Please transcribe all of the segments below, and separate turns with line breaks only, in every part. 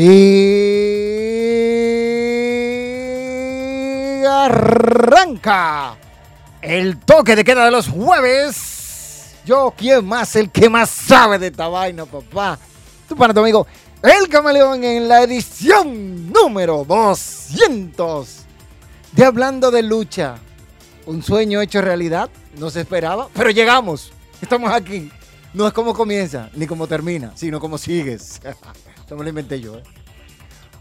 Y arranca el toque de queda de los jueves. Yo, ¿quién más? El que más sabe de esta vaina, papá. Tu pana, tu amigo, el camaleón en la edición número 200 de Hablando de Lucha. Un sueño hecho realidad, no se esperaba, pero llegamos. Estamos aquí. No es como comienza, ni como termina, sino como sigues. Esto me lo inventé yo. ¿eh?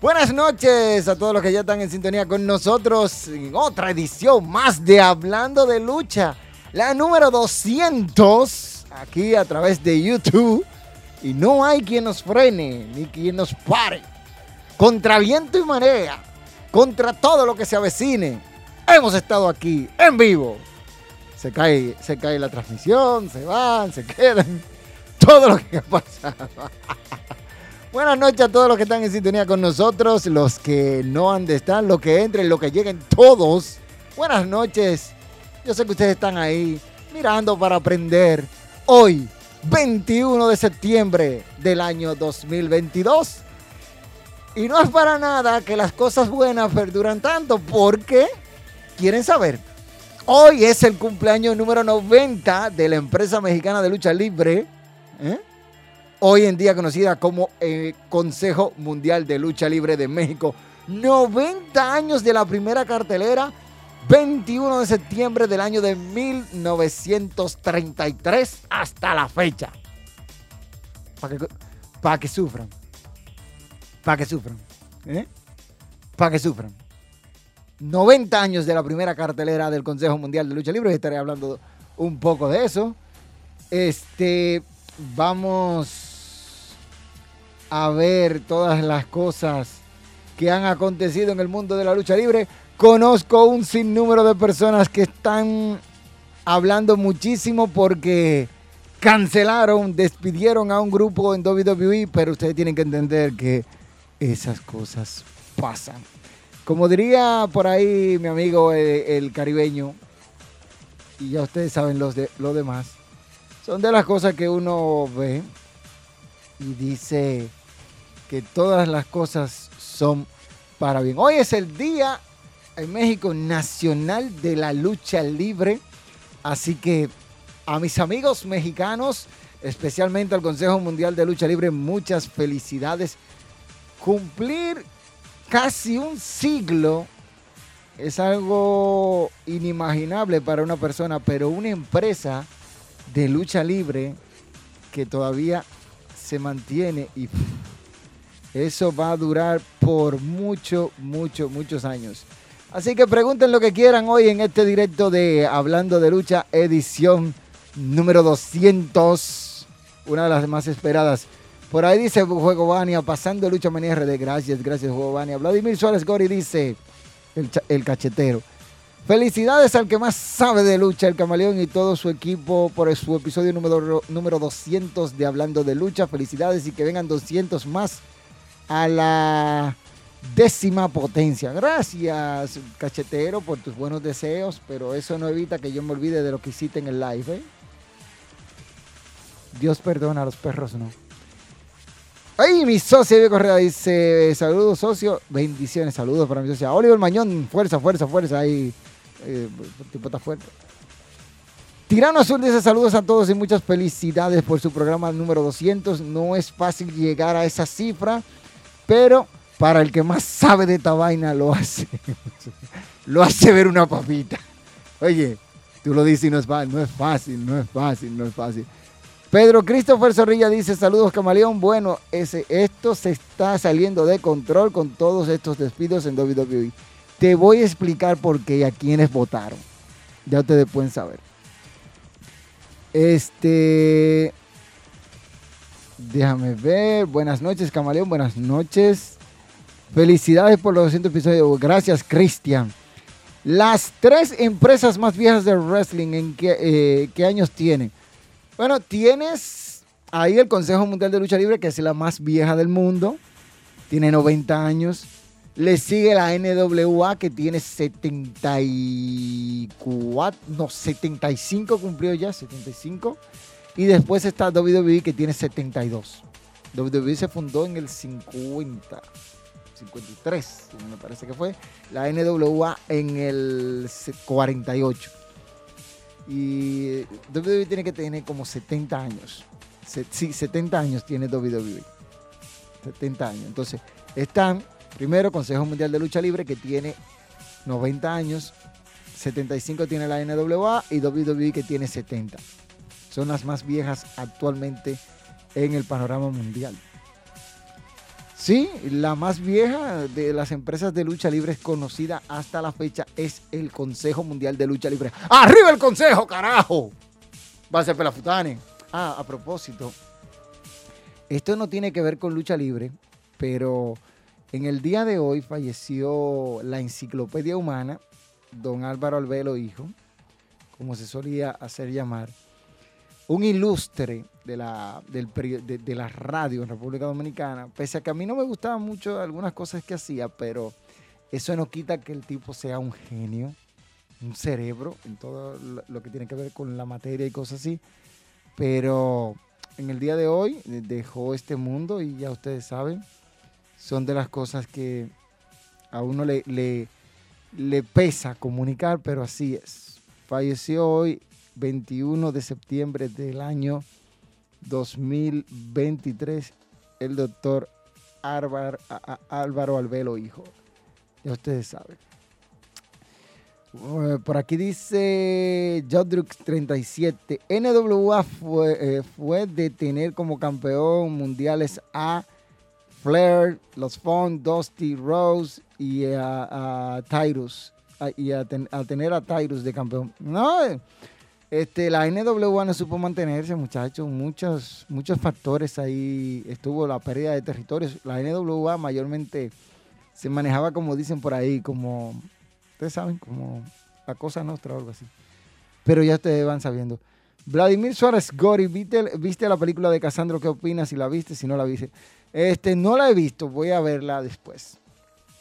Buenas noches a todos los que ya están en sintonía con nosotros en otra edición más de Hablando de Lucha. La número 200 aquí a través de YouTube. Y no hay quien nos frene ni quien nos pare. Contra viento y marea. Contra todo lo que se avecine. Hemos estado aquí en vivo. Se cae, se cae la transmisión, se van, se quedan. Todo lo que ha pasado. Buenas noches a todos los que están en sintonía con nosotros, los que no han de estar, los que entren, los que lleguen, todos. Buenas noches. Yo sé que ustedes están ahí mirando para aprender. Hoy, 21 de septiembre del año 2022. Y no es para nada que las cosas buenas perduran tanto, porque quieren saber. Hoy es el cumpleaños número 90 de la empresa mexicana de lucha libre. ¿eh? Hoy en día conocida como eh, Consejo Mundial de Lucha Libre de México. 90 años de la primera cartelera, 21 de septiembre del año de 1933 hasta la fecha. Para que, pa que sufran. Para que sufran. ¿eh? Para que sufran. 90 años de la primera cartelera del Consejo Mundial de Lucha Libre. Estaré hablando un poco de eso. Este, vamos a ver todas las cosas que han acontecido en el mundo de la lucha libre. Conozco un sinnúmero de personas que están hablando muchísimo porque cancelaron, despidieron a un grupo en WWE, pero ustedes tienen que entender que esas cosas pasan. Como diría por ahí mi amigo eh, el, caribeño, y ya ustedes saben los de, lo demás, son de las cosas que uno ve y dice, que todas las cosas son para bien. Hoy es el Día en México Nacional de la Lucha Libre, así que a mis amigos mexicanos, especialmente al Consejo Mundial de Lucha Libre, muchas felicidades. Cumplir casi un siglo es algo inimaginable para una persona, pero una empresa de lucha libre que todavía se mantiene y eso va a durar por mucho, mucho, muchos años. Así que pregunten lo que quieran hoy en este directo de Hablando de Lucha, edición número 200, una de las más esperadas. Por ahí dice Juego Bania, pasando Lucha Manía RD. Gracias, gracias Juego Bania. Vladimir Suárez Gori dice, el, cachetero. Felicidades al que más sabe de lucha, el camaleón y todo su equipo por su episodio número, número 200 de Hablando de Lucha. Felicidades y que vengan 200 más a la décima potencia. Gracias, cachetero, por tus buenos deseos, pero eso no evita que yo me olvide de lo que hiciste en el live. ¿eh? Dios perdona a los perros, no. Ay, mi socio de Correa dice, saludos socio, bendiciones, saludos para mi socio. Oliver Mañón, fuerza, fuerza, fuerza, ahí, eh, tipo está fuerte. Tirano Azul dice saludos a todos y muchas felicidades por su programa número 200. No es fácil llegar a esa cifra pero para el que más sabe de esta vaina lo hace, lo hace ver una papita. Oye, tú lo dices y no es fácil, no es fácil, no es fácil. Pedro Christopher Zorrilla dice, saludos Camaleón, bueno, esto se está saliendo de control con todos estos despidos en WWE. Te voy a explicar por qué y a quiénes votaron. Ya ustedes pueden saber. Este. Déjame ver. Buenas noches, Camaleón. Buenas noches. Felicidades por los 200 episodios. Gracias, Cristian. Las tres empresas más viejas de wrestling, ¿en qué, eh, qué años tienen? Bueno, tienes ahí el Consejo Mundial de Lucha Libre, que es la más vieja del mundo. Tiene 90 años. Le sigue la NWA, que tiene 74, no, 75 cumplió ya, 75. Y después está WWE, que tiene 72. WWE se fundó en el 50. 53, me parece que fue, la NWA en el 48. Y WWE tiene que tener como 70 años. sí, 70 años tiene WWE. 70 años. Entonces, están, primero, Consejo Mundial de Lucha Libre, que tiene 90 años. 75 tiene la NWA y WWE que tiene 70. Son las más viejas actualmente en el panorama mundial. Sí, la más vieja de las empresas de lucha libre conocida hasta la fecha es el Consejo Mundial de Lucha Libre. ¡Arriba el Consejo, carajo! Va a ser Pelafutane. Ah, a propósito, esto no tiene que ver con lucha libre, pero en el día de hoy falleció la enciclopedia humana, don Álvaro Albelo Hijo, como se solía hacer llamar un ilustre de la, de, la radio en República Dominicana, pese a que a mí no me gustaban mucho algunas cosas que hacía, pero eso no quita que el tipo sea un genio, un cerebro en todo lo que tiene que ver con la materia y cosas así. Pero en el día de hoy dejó este mundo y ya ustedes saben, son de las cosas que a uno le, le pesa comunicar, pero así es. Falleció hoy 21 de septiembre del año 2023, el doctor Álvaro Albelo, hijo. Ya ustedes saben. Eh, por aquí dice Jodrux 37. NWA fue, eh, fue de tener como campeón mundiales a Flair, Los Fon, Dusty Rose y a, Tyrus. y a, a, tener a Tyrus de campeón. No, eh, este, la NWA no supo mantenerse, muchachos. Muchos, muchos factores ahí. Estuvo la pérdida de territorios. La NWA mayormente se manejaba, como dicen por ahí, como, ustedes saben, como la cosa nuestra o algo así. Pero ya ustedes van sabiendo. Vladimir Suárez Gori, ¿viste, ¿viste la película de Casandro? ¿Qué opinas? Si la viste, si no la viste. Este, no la he visto, voy a verla después.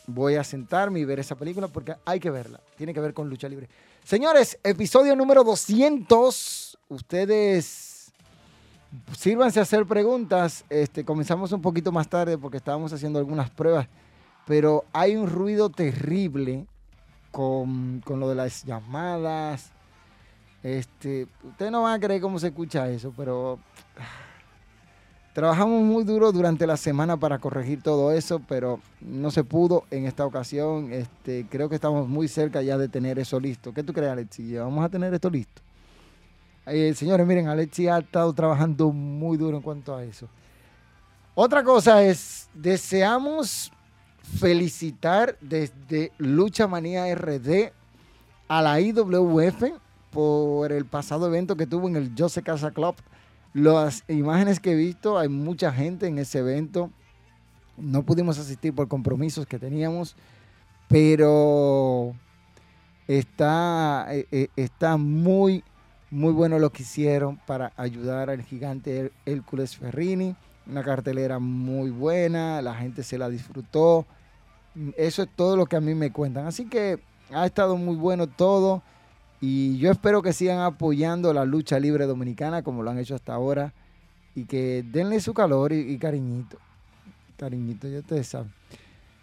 Voy a sentarme y ver esa película porque hay que verla. Tiene que ver con lucha libre. Señores, episodio número 200. Ustedes sírvanse a hacer preguntas. Este, comenzamos un poquito más tarde porque estábamos haciendo algunas pruebas. Pero hay un ruido terrible con, lo de las llamadas. Este, ustedes no van a creer cómo se escucha eso, pero Trabajamos muy duro durante la semana para corregir todo eso, pero no se pudo en esta ocasión. Este, creo que estamos muy cerca ya de tener eso listo. ¿Qué tú crees, Alexi? Vamos a tener esto listo. Eh, señores, miren, Alexi ha estado trabajando muy duro en cuanto a eso. Otra cosa es, deseamos felicitar desde Lucha Manía RD a la IWF por el pasado evento que tuvo en el Jose Casa Club las imágenes que he visto, hay mucha gente en ese evento. No pudimos asistir por compromisos que teníamos, pero está, eh, eh, está muy, muy bueno lo que hicieron para ayudar al gigante Hércules Ferrini. Una cartelera muy buena, la gente se la disfrutó. Eso es todo lo que a mí me cuentan. Así que ha estado muy bueno todo. Y yo espero que sigan apoyando la lucha libre dominicana como lo han hecho hasta ahora y que denle su calor y, cariñito. Cariñito, ya ustedes saben.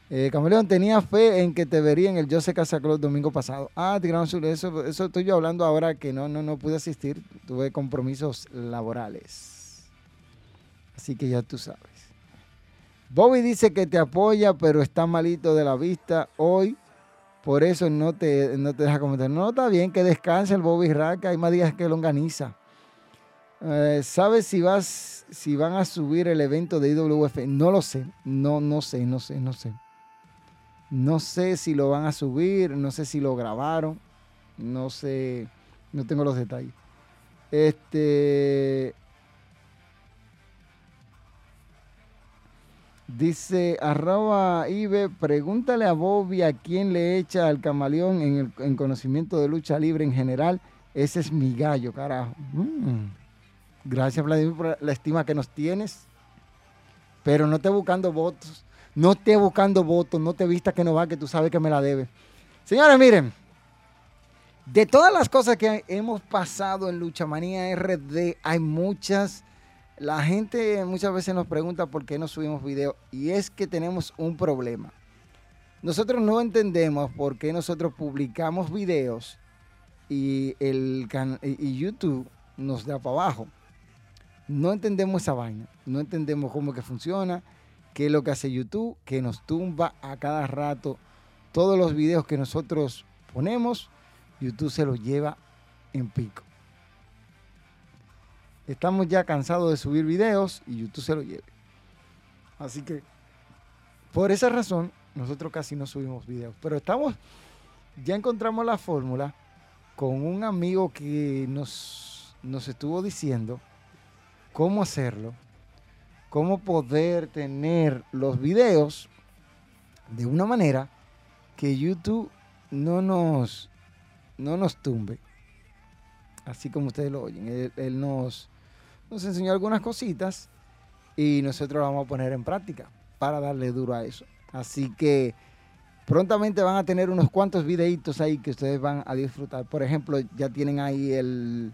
Eh, Camaleón, tenía fe en que te vería en el Jose Casaclub domingo pasado. Ah, Tirano Sur, eso, eso estoy yo hablando ahora que no, no, no pude asistir. Tuve compromisos laborales. Así que ya tú sabes. Bobby dice que te apoya, pero está malito de la vista hoy. Por eso no te, no te deja comentar. No, está bien que descanse el Bobby Rack. Hay más días que longaniza. Eh, ¿Sabes si vas, si van a subir el evento de IWF? No lo sé. No, no sé, no sé, no sé. No sé si lo van a subir. No sé si lo grabaron. No sé. No tengo los detalles. Este. Dice arroba Ibe, pregúntale a Bobby a quién le echa al camaleón en, conocimiento de lucha libre en general. Ese es mi gallo, carajo. Mm. Gracias, Vladimir, por la estima que nos tienes. Pero no esté buscando votos. No esté buscando votos. No te vista que no va, que tú sabes que me la debe. Señores, miren. De todas las cosas que hemos pasado en Lucha Manía RD, hay muchas. La gente muchas veces nos pregunta por qué no subimos video. Y es que tenemos un problema. Nosotros no entendemos por qué nosotros publicamos videos y, el y YouTube nos da para abajo. No entendemos esa vaina. No entendemos cómo que funciona, qué es lo que hace YouTube, que nos tumba a cada rato todos los videos que nosotros ponemos. YouTube se los lleva en pico. Estamos ya cansados de subir videos y YouTube se lo lleva. Así que, por esa razón, nosotros casi no subimos videos. Pero estamos, ya encontramos la fórmula con un amigo que nos, nos estuvo diciendo cómo hacerlo, cómo poder tener los videos de una manera que YouTube no nos, no nos tumbe. Así como ustedes lo oyen. Él, nos, nos enseñó algunas cositas y nosotros lo vamos a poner en práctica para darle duro a eso. Así que prontamente van a tener unos cuantos videitos ahí que ustedes van a disfrutar. Por ejemplo, ya tienen ahí el,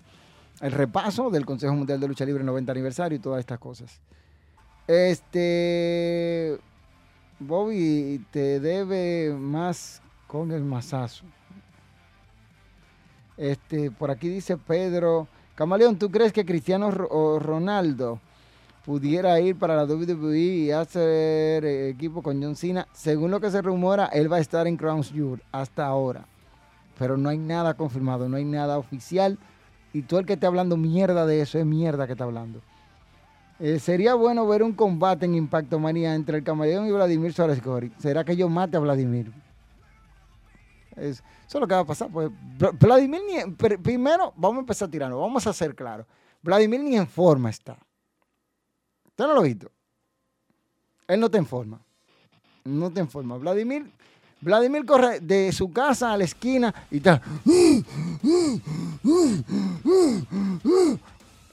el repaso del Consejo Mundial de Lucha Libre 90 aniversario y todas estas cosas. Este Bobby te debe más con el masazo. Este, por aquí dice Pedro, Camaleón, ¿tú crees que Cristiano Ronaldo pudiera ir para la WWE y hacer equipo con John Cena? Según lo que se rumora, él va a estar en Crown Jewel hasta ahora. Pero no hay nada confirmado, no hay nada oficial. Y tú el que está hablando mierda de eso es mierda que está hablando. Eh, sería bueno ver un combate en Impacto Manía entre el Camaleón y Vladimir Suárez. ¿Será que yo mate a Vladimir? Eso es lo que va a pasar. Pues, Vladimir primero, vamos a empezar tirando, vamos a ser claros. Vladimir ni en forma está. ¿Usted no lo ha visto? Él no te informa. No te informa. Vladimir Vladimir corre de su casa a la esquina y está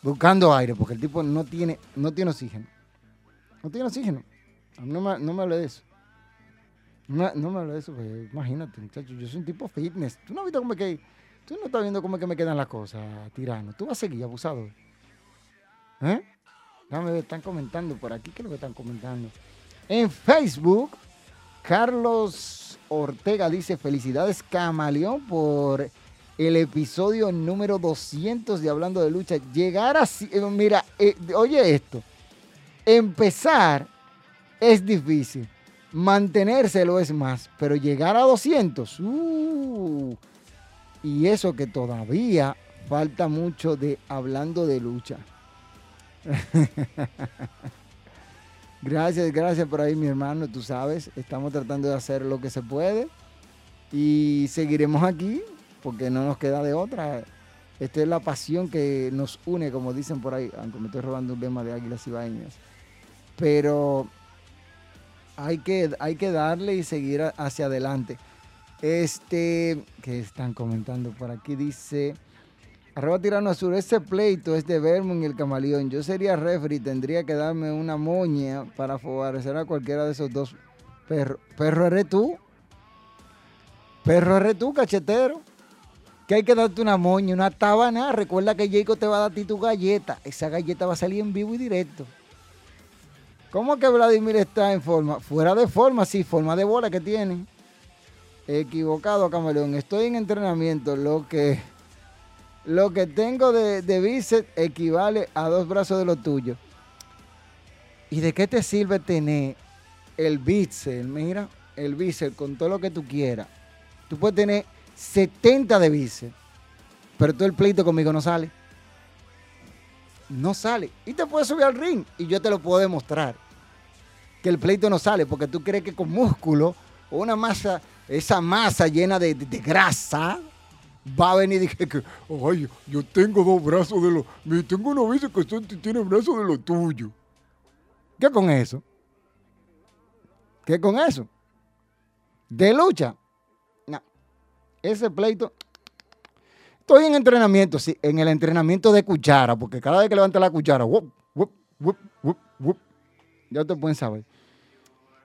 buscando aire, porque el tipo no tiene, no tiene oxígeno. No tiene oxígeno. No me, no me hable de eso. No, no me hable de eso, imagínate, muchachos, yo soy un tipo fitness. Tú no has visto cómo que. Tú no estás viendo cómo es que me quedan las cosas, tirano. Tú vas a seguir abusado. ¿Eh? Déjame ver, están comentando por aquí. ¿Qué es lo que están comentando? En Facebook, Carlos Ortega dice, felicidades Camaleón por el episodio número 200 de Hablando de Lucha. Llegar así, eh, mira, eh, oye esto, empezar es difícil, mantenérselo es más, pero llegar a 200, uh, y eso que todavía falta mucho de Hablando de Lucha. Gracias, gracias por ahí, mi hermano. Tú sabes, estamos tratando de hacer lo que se puede y seguiremos aquí porque no nos queda de otra. Esta es la pasión que nos une, como dicen por ahí, aunque me estoy robando un lema de águilas y vainas. Pero hay que, hay que darle y seguir hacia adelante. Este, que están comentando por aquí, dice. Arroba Tirano Azul, ese pleito es de Vermont y el Camaleón. Yo sería referee y tendría que darme una moña para favorecer a cualquiera de esos dos perros. ¿Perro eres tú? ¿Perro eres tú, cachetero? Que hay que darte una moña, una tabana. Recuerda que Jacob te va a dar a ti tu galleta. Esa galleta va a salir en vivo y directo. ¿Cómo que Vladimir está en forma? Fuera de forma, sí, forma de bola que tiene. Equivocado, Camaleón. Estoy en entrenamiento, lo que lo que tengo de, de bíceps equivale a dos brazos de lo tuyo. ¿Y de qué te sirve tener el bíceps? Mira, el bíceps con todo lo que tú quieras. Tú puedes tener 70 de bíceps, pero todo el pleito conmigo no sale. No sale. Y te puedes subir al ring y yo te lo puedo demostrar. Que el pleito no sale porque tú crees que con músculo o una masa, esa masa llena de grasa, va a venir y dije que, ay, yo tengo dos brazos de lo, tengo uno dice que tiene brazos de lo tuyo. ¿Qué con eso? ¿Qué con eso? De lucha. No. Ese pleito. Estoy en entrenamiento, sí, en el entrenamiento de cuchara, porque cada vez que levanta la cuchara, ya te pueden saber.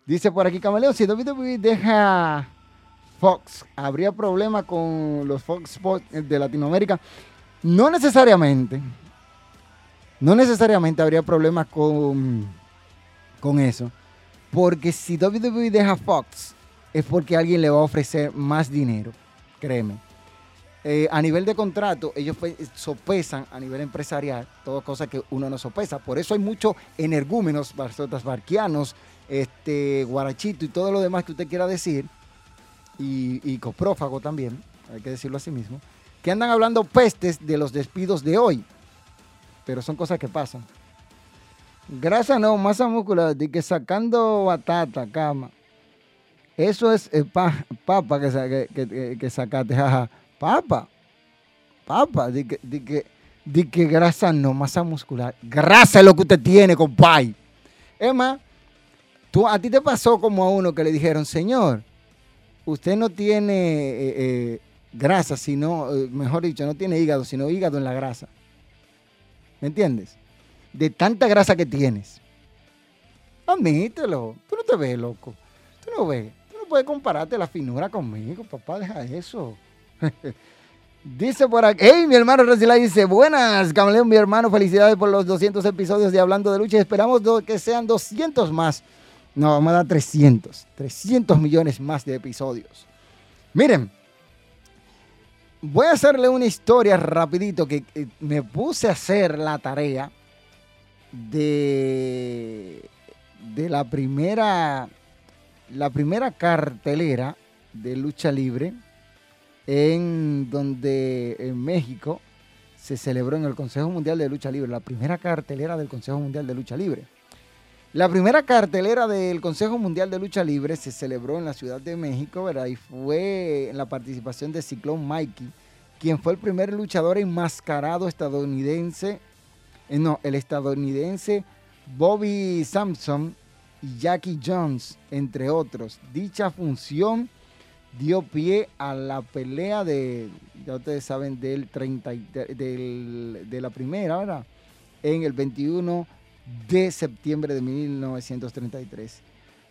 Dice por aquí Camaleón, si WWE deja Fox, ¿habría problema con los Fox Sports de Latinoamérica? No necesariamente. No necesariamente habría problemas con, con eso. Porque si WWE deja Fox, es porque alguien le va a ofrecer más dinero. Créeme. Eh, a nivel de contrato, ellos sopesan a nivel empresarial, todas cosas que uno no sopesa. Por eso hay muchos energúmenos, barzotas barquianos, este, guarachito y todo lo demás que usted quiera decir, y, coprófago también, hay que decirlo así mismo, que andan hablando pestes de los despidos de hoy. Pero son cosas que pasan. Grasa no, masa muscular, de que sacando batata, cama. Eso es eh, papa que, que, que, sacaste, jaja. Papa, papa, de que, de que, de que grasa no, masa muscular. Grasa es lo que usted tiene, compadre. Es más, tú, a ti te pasó como a uno que le dijeron, señor, usted no tiene eh, eh, grasa, sino, mejor dicho, no tiene hígado, sino hígado en la grasa. ¿Me entiendes? De tanta grasa que tienes. Admítelo. Tú no te ves, loco. Tú no ves. Tú no puedes compararte la finura conmigo, papá. Deja eso. Dice por aquí, hey, mi hermano Rosila dice, buenas, Camaleón, mi hermano, felicidades por los 200 episodios de Hablando de Lucha. Esperamos que sean 200 más. No, vamos a dar 300, 300 millones más de episodios. Miren, voy a hacerle una historia rapidito que me puse a hacer la tarea de, de la primera la primera cartelera de lucha libre en donde en México se celebró en el Consejo Mundial de Lucha Libre, la primera cartelera del Consejo Mundial de Lucha Libre. La primera cartelera del Consejo Mundial de Lucha Libre se celebró en la Ciudad de México, ¿verdad? Y fue en la participación de Ciclón Mikey, quien fue el primer luchador enmascarado estadounidense, eh, no, el estadounidense Bobby Sampson y Jackie Jones, entre otros. Dicha función dio pie a la pelea de, ya ustedes saben, del 30, de la primera, ¿verdad? En el 21 de septiembre de 1933.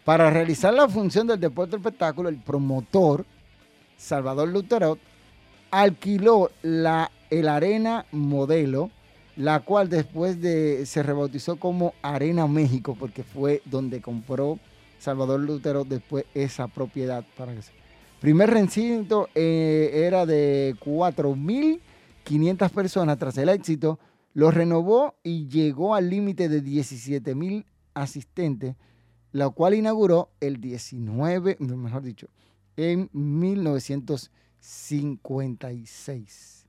Para realizar la función del deporte espectáculo, el promotor Salvador Luterot alquiló la, el Arena Modelo, la cual después de se rebautizó como Arena México, porque fue donde compró Salvador Lutero después esa propiedad para que se Primer recinto eh, era de 4.500 personas tras el éxito. Lo renovó y llegó al límite de 17.000 asistentes, la cual inauguró el 19, mejor dicho, en 1956.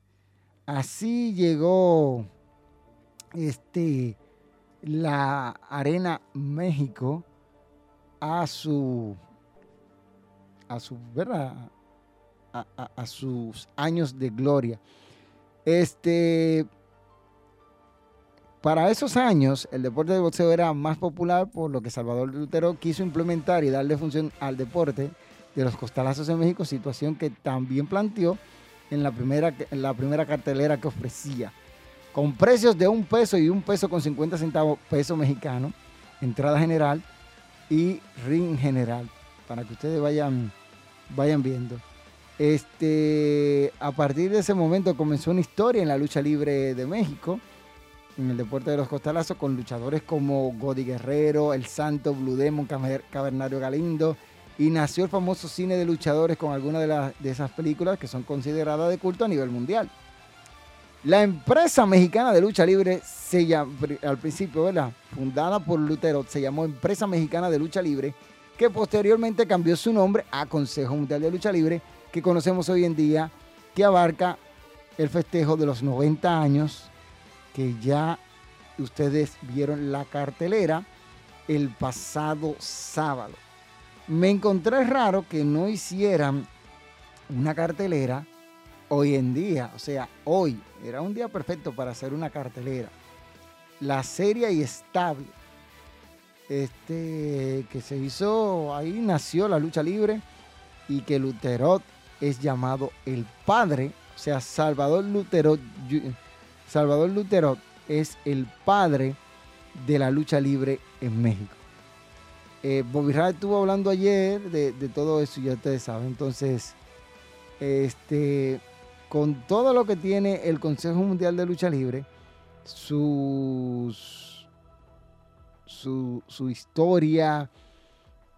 Así llegó este, la Arena México a su a. A, sus años de gloria. Este, para esos años, el deporte de boxeo era más popular, por lo que Salvador Lutero quiso implementar y darle función al deporte de los costalazos en México, situación que también planteó en la primera, en la primera cartelera que ofrecía. Con precios de un peso y un peso con 50 centavos peso mexicano, entrada general y ring general, para que ustedes vayan vayan viendo. Este, a partir de ese momento comenzó una historia en la lucha libre de México, en el deporte de los costalazos, con luchadores como Godi Guerrero, El Santo, Blue Demon, Cavernario Galindo, y nació el famoso cine de luchadores con algunas de, de esas películas que son consideradas de culto a nivel mundial. La empresa mexicana de lucha libre, se llama, al principio, ¿verdad? Fundada por Lutero, se llamó Empresa Mexicana de Lucha Libre que posteriormente cambió su nombre a Consejo Mundial de Lucha Libre, que conocemos hoy en día, que abarca el festejo de los 90 años, que ya ustedes vieron la cartelera el pasado sábado. Me encontré raro que no hicieran una cartelera hoy en día, o sea, hoy era un día perfecto para hacer una cartelera. La seria y estable. Este, que se hizo, ahí nació la lucha libre y que Luterot es llamado el padre, o sea, Salvador Luterot, Salvador Luterot es el padre de la lucha libre en México. Eh, Bobby Ray estuvo hablando ayer de, todo eso, ya ustedes saben. Entonces, este, con todo lo que tiene el Consejo Mundial de Lucha Libre, sus, su, historia,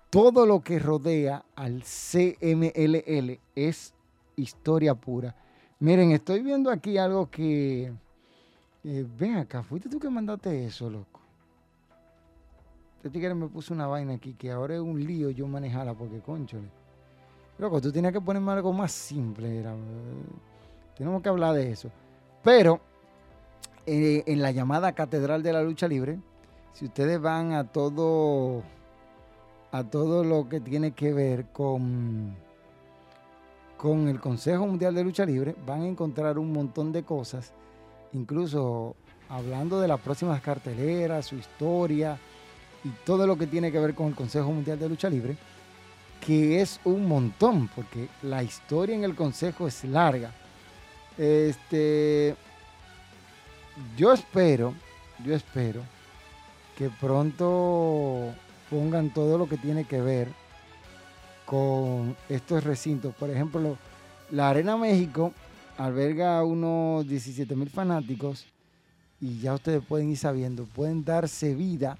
todo lo que rodea al CMLL es historia pura. Miren, estoy viendo aquí algo que... Eh, ven acá, fuiste tú que mandaste eso, loco. Este tigre me puso una vaina aquí que ahora es un lío yo manejarla porque, conchole. Loco, tú tenías que ponerme algo más simple. Era, tenemos que hablar de eso. Pero eh, en la llamada Catedral de la Lucha Libre, si ustedes van a todo a todo lo que tiene que ver con, con el Consejo Mundial de Lucha Libre, van a encontrar un montón de cosas, incluso hablando de las próximas carteleras, su historia y todo lo que tiene que ver con el Consejo Mundial de Lucha Libre, que es un montón, porque la historia en el Consejo es larga. Este, yo espero, yo espero que pronto pongan todo lo que tiene que ver con estos recintos. Por ejemplo, la Arena México alberga unos 17 mil fanáticos y ya ustedes pueden ir sabiendo, pueden darse vida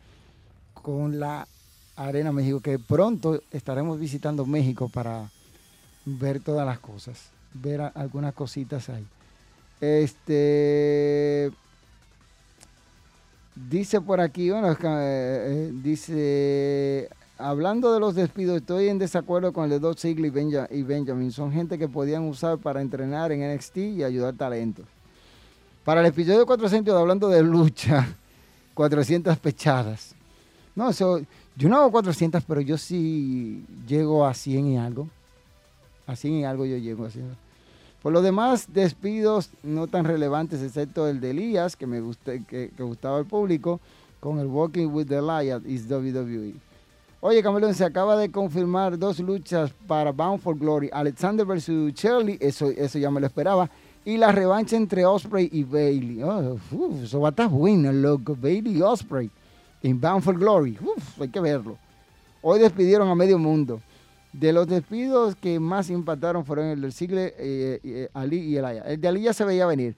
con la Arena México, que pronto estaremos visitando México para ver todas las cosas, ver algunas cositas ahí. Este Dice por aquí, bueno, eh, eh, dice, hablando de los despidos, estoy en desacuerdo con el de Doug Ziggler y, Benjamin. Son gente que podían usar para entrenar en NXT y ayudar talentos. Para el episodio 400, hablando de lucha, 400 pechadas. No, yo no hago 400, pero yo sí llego a 100 y algo. A 100 y algo yo llego haciendo. Por lo demás, despidos no tan relevantes, excepto el de Elías, que me gusta, que, gustaba al público, con el Walking with the Lion is WWE. Oye, Camilo, se acaba de confirmar dos luchas para Bound for Glory. Alexander versus Shirley, eso, eso ya me lo esperaba. Y la revancha entre Osprey y Bailey. Oh, eso va a estar bueno, loco. Bailey y Osprey en Bound for Glory. Uf, hay que verlo. Hoy despidieron a medio mundo. De los despidos que más impactaron fueron el del Sigle, eh, eh, Ali y el Aya. El de Ali ya se veía venir.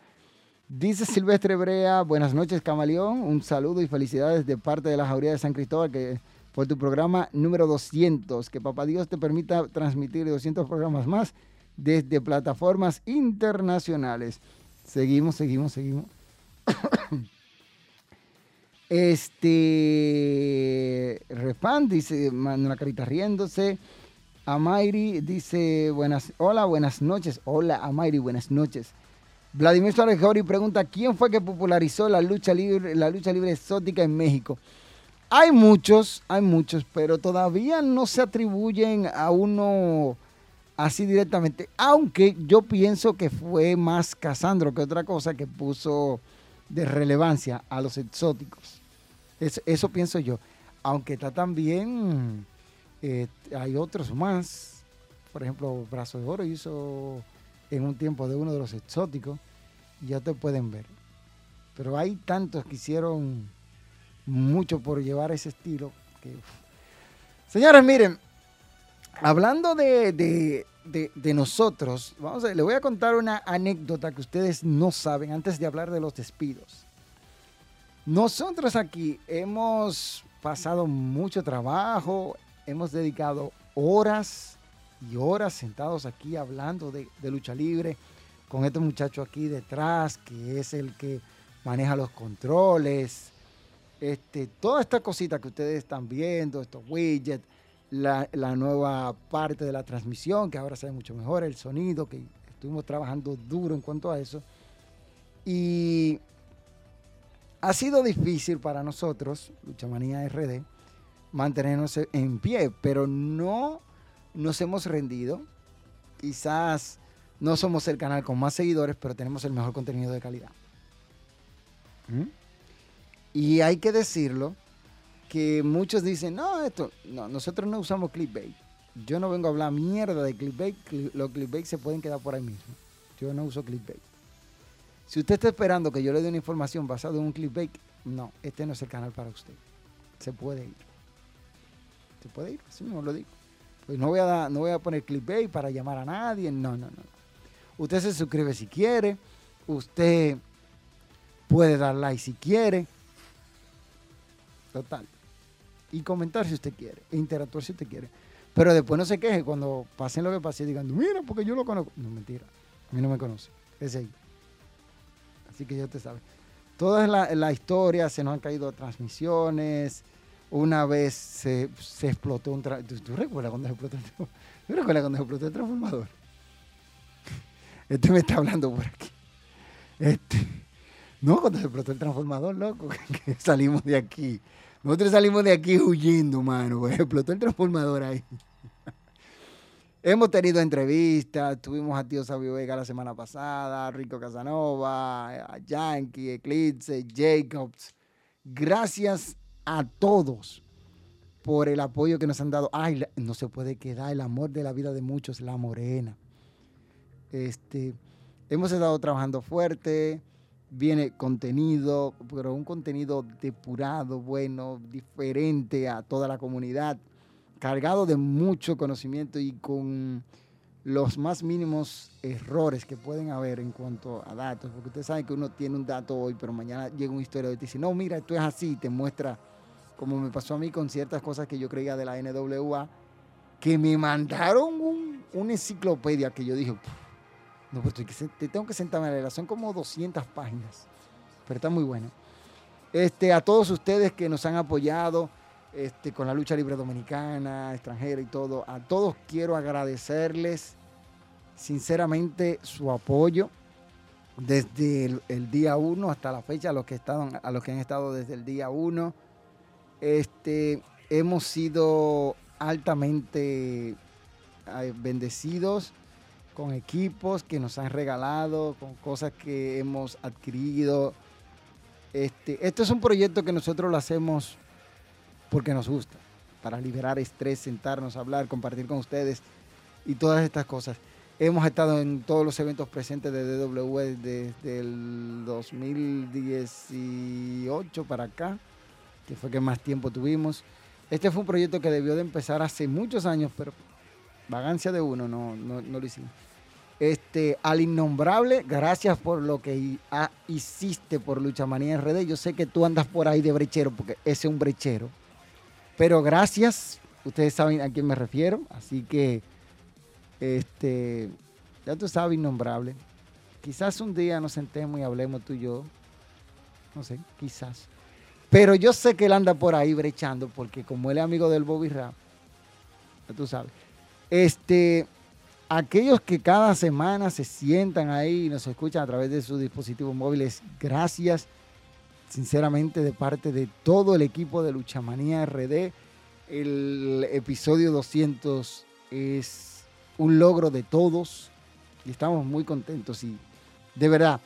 Dice Silvestre Brea, buenas noches Camaleón, un saludo y felicidades de parte de la Jauría de San Cristóbal que, por tu programa número 200. Que papá Dios te permita transmitir 200 programas más desde plataformas internacionales. Seguimos, seguimos, seguimos. este, Refan dice, manda una carita riéndose. Amairi dice, buenas, hola, buenas noches. Hola, Amairi, buenas noches. Vladimir Suárez Gori pregunta, ¿quién fue que popularizó la lucha libre, la lucha libre exótica en México? Hay muchos, hay muchos, pero todavía no se atribuyen a uno así directamente. Aunque yo pienso que fue más Casandro que otra cosa que puso de relevancia a los exóticos. Eso, eso pienso yo. Aunque está también eh, hay otros más. Por ejemplo, Brazo de Oro hizo en un tiempo de uno de los exóticos. Ya te pueden ver. Pero hay tantos que hicieron mucho por llevar ese estilo. Señores, miren, hablando de, nosotros, vamos a, le voy a contar una anécdota que ustedes no saben antes de hablar de los despidos. Nosotros aquí hemos pasado mucho trabajo, hemos dedicado horas y horas sentados aquí hablando de, lucha libre con este muchacho aquí detrás, que es el que maneja los controles, este, toda esta cosita que ustedes están viendo, estos widgets, la, la, nueva parte de la transmisión, que ahora se ve mucho mejor, el sonido, que estuvimos trabajando duro en cuanto a eso. Y ha sido difícil para nosotros, Luchamanía RD, mantenernos en pie, pero no nos hemos rendido. Quizás No somos el canal con más seguidores, pero tenemos el mejor contenido de calidad. ¿Mm? Y hay que decirlo, que muchos dicen, no, esto, no, nosotros no usamos clickbait. Yo no vengo a hablar mierda de clickbait, los clickbait se pueden quedar por ahí mismo. Yo no uso clickbait. Si usted está esperando que yo le dé una información basada en un clickbait, no, este no es el canal para usted. Se puede ir. Puede ir, así mismo lo digo. Pues no voy a, no voy a poner clickbait para llamar a nadie, no, no, no. Usted se suscribe si quiere, usted puede dar like si quiere. Total. Y comentar si usted quiere, e interactuar si usted quiere. Pero después no se queje cuando pasen lo que pase digan, mira, porque yo lo conozco. No, mentira. A mí no me conoce. Ese ahí. Así que ya te sabes. Toda la, la historia, se nos han caído transmisiones. Una vez se, explotó un... ¿Tú, recuerdas cuando se explotó el, ¿Tú recuerdas cuando se explotó el transformador? Este me está hablando por aquí. Este... No, cuando se explotó el transformador, loco, salimos de aquí. Nosotros salimos de aquí huyendo, mano, explotó el transformador ahí. Hemos tenido entrevistas, tuvimos a Tío Sabio Vega la semana pasada, a Rico Casanova, a Yankee, Eclipse, Jacobs. Gracias a todos por el apoyo que nos han dado. Ay, no se puede quedar el amor de la vida de muchos, la morena. Este, hemos estado trabajando fuerte, viene contenido, pero un contenido depurado, bueno, diferente a toda la comunidad cargado de mucho conocimiento y con los más mínimos errores que pueden haber en cuanto a datos, porque usted sabe que uno tiene un dato hoy, pero mañana llega una historia y te dice, no, mira, esto es así, te muestra, como me pasó a mí con ciertas cosas que yo creía de la NWA, que me mandaron una enciclopedia que yo dije, no, pues te tengo que sentarme a leerla, son como 200 páginas, pero está muy bueno. Este, a todos ustedes que nos han apoyado, este, con la lucha libre dominicana, extranjera y todo. A todos quiero agradecerles sinceramente su apoyo desde el, día uno hasta la fecha, a los que, a los que han estado desde el día uno. Este, hemos sido altamente bendecidos con equipos que nos han regalado, con cosas que hemos adquirido. Este, esto es un proyecto que nosotros lo hacemos porque nos gusta, para liberar estrés, sentarnos, hablar, compartir con ustedes y todas estas cosas. Hemos estado en todos los eventos presentes de DW desde el 2018 para acá, que fue que más tiempo tuvimos. Este fue un proyecto que debió de empezar hace muchos años, pero vagancia de uno, no, no, lo hicimos. Este, al innombrable, gracias por lo que hiciste por Luchamanía RD. Yo sé que tú andas por ahí de brechero, porque ese es un brechero. Pero gracias, ustedes saben a quién me refiero, así que este, ya tú sabes, innombrable. Quizás un día nos sentemos y hablemos tú y yo. No sé, quizás. Pero yo sé que él anda por ahí brechando, porque como él es amigo del Bobby Rap, tú sabes. Este, aquellos que cada semana se sientan ahí y nos escuchan a través de sus dispositivos móviles, gracias sinceramente de parte de todo el equipo de Luchamanía RD. El episodio 200 es un logro de todos y estamos muy contentos y de verdad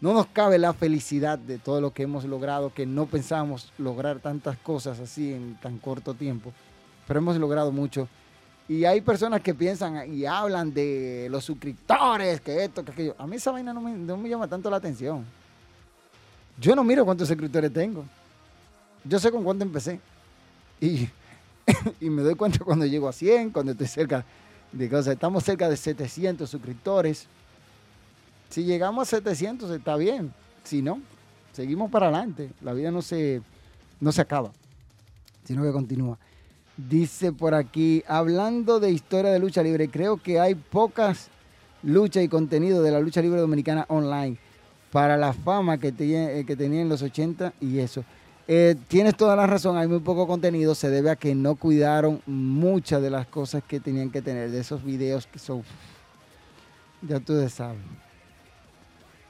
no nos cabe la felicidad de todo lo que hemos logrado, que no pensábamos lograr tantas cosas así en tan corto tiempo, pero hemos logrado mucho. Y hay personas que piensan y hablan de los suscriptores, que esto, que aquello. A mí esa vaina no me, no me llama tanto la atención. Yo no miro cuántos suscriptores tengo. Yo sé con cuánto empecé. Y, me doy cuenta cuando llego a 100, cuando estoy cerca de cosas. Estamos cerca de 700 suscriptores. Si llegamos a 700 está bien. Si no, seguimos para adelante. La vida no se, no se acaba, sino que continúa. Dice por aquí, hablando de historia de lucha libre, creo que hay pocas luchas y contenido de la lucha libre dominicana online para la fama que, eh, que tenía en los 80 y eso. Eh, tienes toda la razón, hay muy poco contenido, se debe a que no cuidaron muchas de las cosas que tenían que tener, de esos videos que son, ya tú sabes,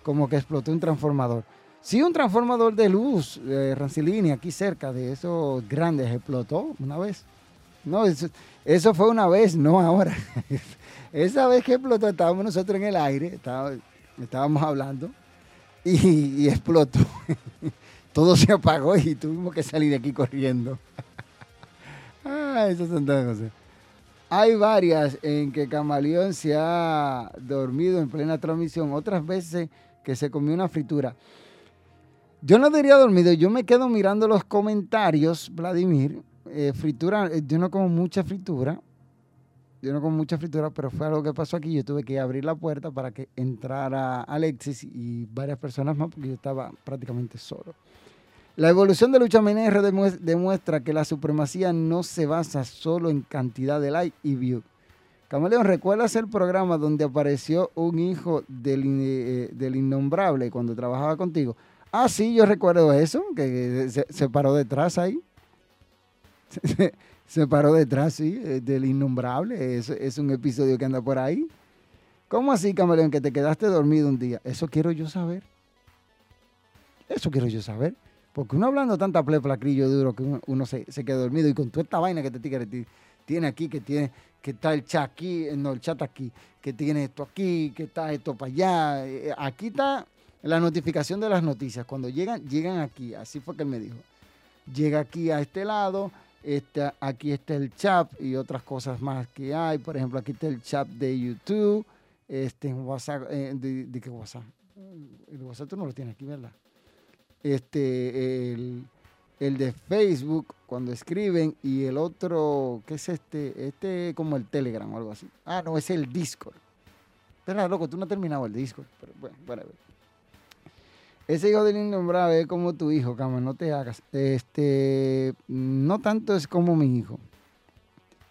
como que explotó un transformador. Sí, un transformador de luz, eh, Rancilini, aquí cerca de esos grandes, explotó una vez. No, eso, eso fue una vez, no ahora. Esa vez que explotó, estábamos nosotros en el aire, estábamos hablando y, explotó. Todo se apagó y tuvimos que salir de aquí corriendo. ah, esas son todas cosas. Hay varias en que Camaleón se ha dormido en plena transmisión, otras veces que se comió una fritura. Yo no diría dormido, yo me quedo mirando los comentarios, Vladimir. Eh, fritura, eh, yo no como mucha fritura, yo no como mucha fritura, pero fue algo que pasó aquí. Yo tuve que abrir la puerta para que entrara Alexis y varias personas más, porque yo estaba prácticamente solo. La evolución de Lucha MNR demuestra que la supremacía no se basa solo en cantidad de like y view. Camaleón, ¿recuerdas el programa donde apareció un hijo del, eh, del innombrable cuando trabajaba contigo? Ah, sí, yo recuerdo eso, que se, paró detrás ahí. Se, paró detrás, sí, eh, del innombrable. Es, es un episodio que anda por ahí. ¿Cómo así, Camaleón, que te quedaste dormido un día? Eso quiero yo saber. Eso quiero yo saber. Porque uno hablando tanta pleplacrillo duro que uno, se, se, queda dormido y con toda esta vaina que te tiene aquí, que tiene, que está el chat aquí, no, el chat aquí, que tiene esto aquí, que está esto para allá. Eh, aquí está la notificación de las noticias. Cuando llegan, llegan aquí. Así fue que él me dijo. Llega aquí a este lado, está, aquí está el chat y otras cosas más que hay. Por ejemplo, aquí está el chat de YouTube, este, en WhatsApp, eh, de, de, qué WhatsApp. El WhatsApp tú no lo tienes aquí, ¿verdad? este, el, de Facebook, cuando escriben, y el otro, ¿qué es este? Este como el Telegram o algo así. Ah, no, es el Discord. Espera, loco, tú no has terminado el Discord. Pero bueno, bueno. Ese hijo del innombrable es como tu hijo, cama, no te hagas. Este, no tanto es como mi hijo.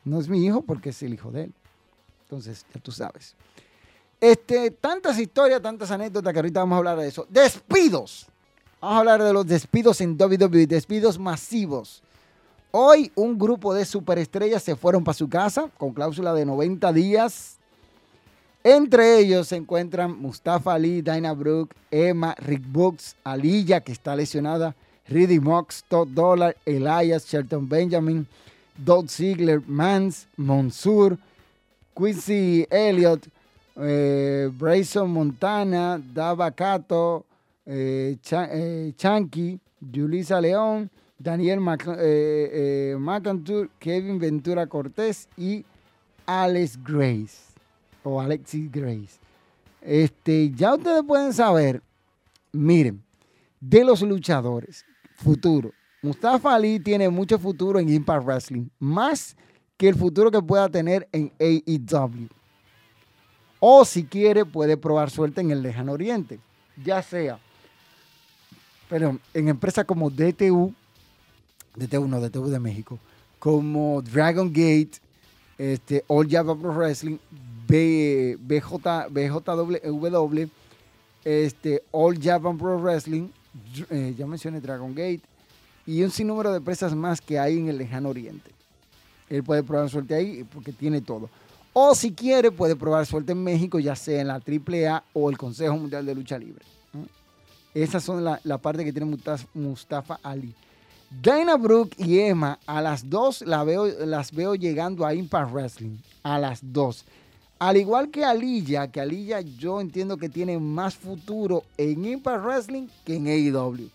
No es mi hijo porque es el hijo de él. Entonces, ya tú sabes. Este, tantas historias, tantas anécdotas que ahorita vamos a hablar de eso. Despidos. Vamos a hablar de los despidos en WWE, despidos masivos. Hoy un grupo de superestrellas se fueron para su casa con cláusula de 90 días. Entre ellos se encuentran Mustafa Ali, Dinah Brooke, Emma, Rick Books, Aliyah, que está lesionada, Riddy Mox, Todd Dollar, Elias, Shelton Benjamin, Doug Ziegler, Mans, Monsur, Quincy Elliott, eh, Brayson Montana, Dava Cato, eh, eh, Chanky, Julisa León, Daniel eh, eh Kevin Ventura Cortés y Alex Grace o Alexis Grace. Este, ya ustedes pueden saber, miren, de los luchadores, futuro. Mustafa Ali tiene mucho futuro en Impact Wrestling, más que el futuro que pueda tener en AEW. O si quiere, puede probar suerte en el lejano oriente, ya sea pero en empresas como DTU, DTU no, DTU de México, como Dragon Gate, este, All Java Pro Wrestling, BJ, BJW, este, All Japan Pro Wrestling, eh, ya mencioné Dragon Gate, y un sinnúmero de empresas más que hay en el lejano oriente. Él puede probar suerte ahí porque tiene todo. O si quiere, puede probar suerte en México, ya sea en la AAA o el Consejo Mundial de Lucha Libre. Esas son la, parte que tiene Mustafa Ali. Dana Brooke y Emma, a las dos veo, las veo llegando a Impact Wrestling. A las dos. Al igual que Aliyah, que Aliyah yo entiendo que tiene más futuro en Impact Wrestling que en AEW.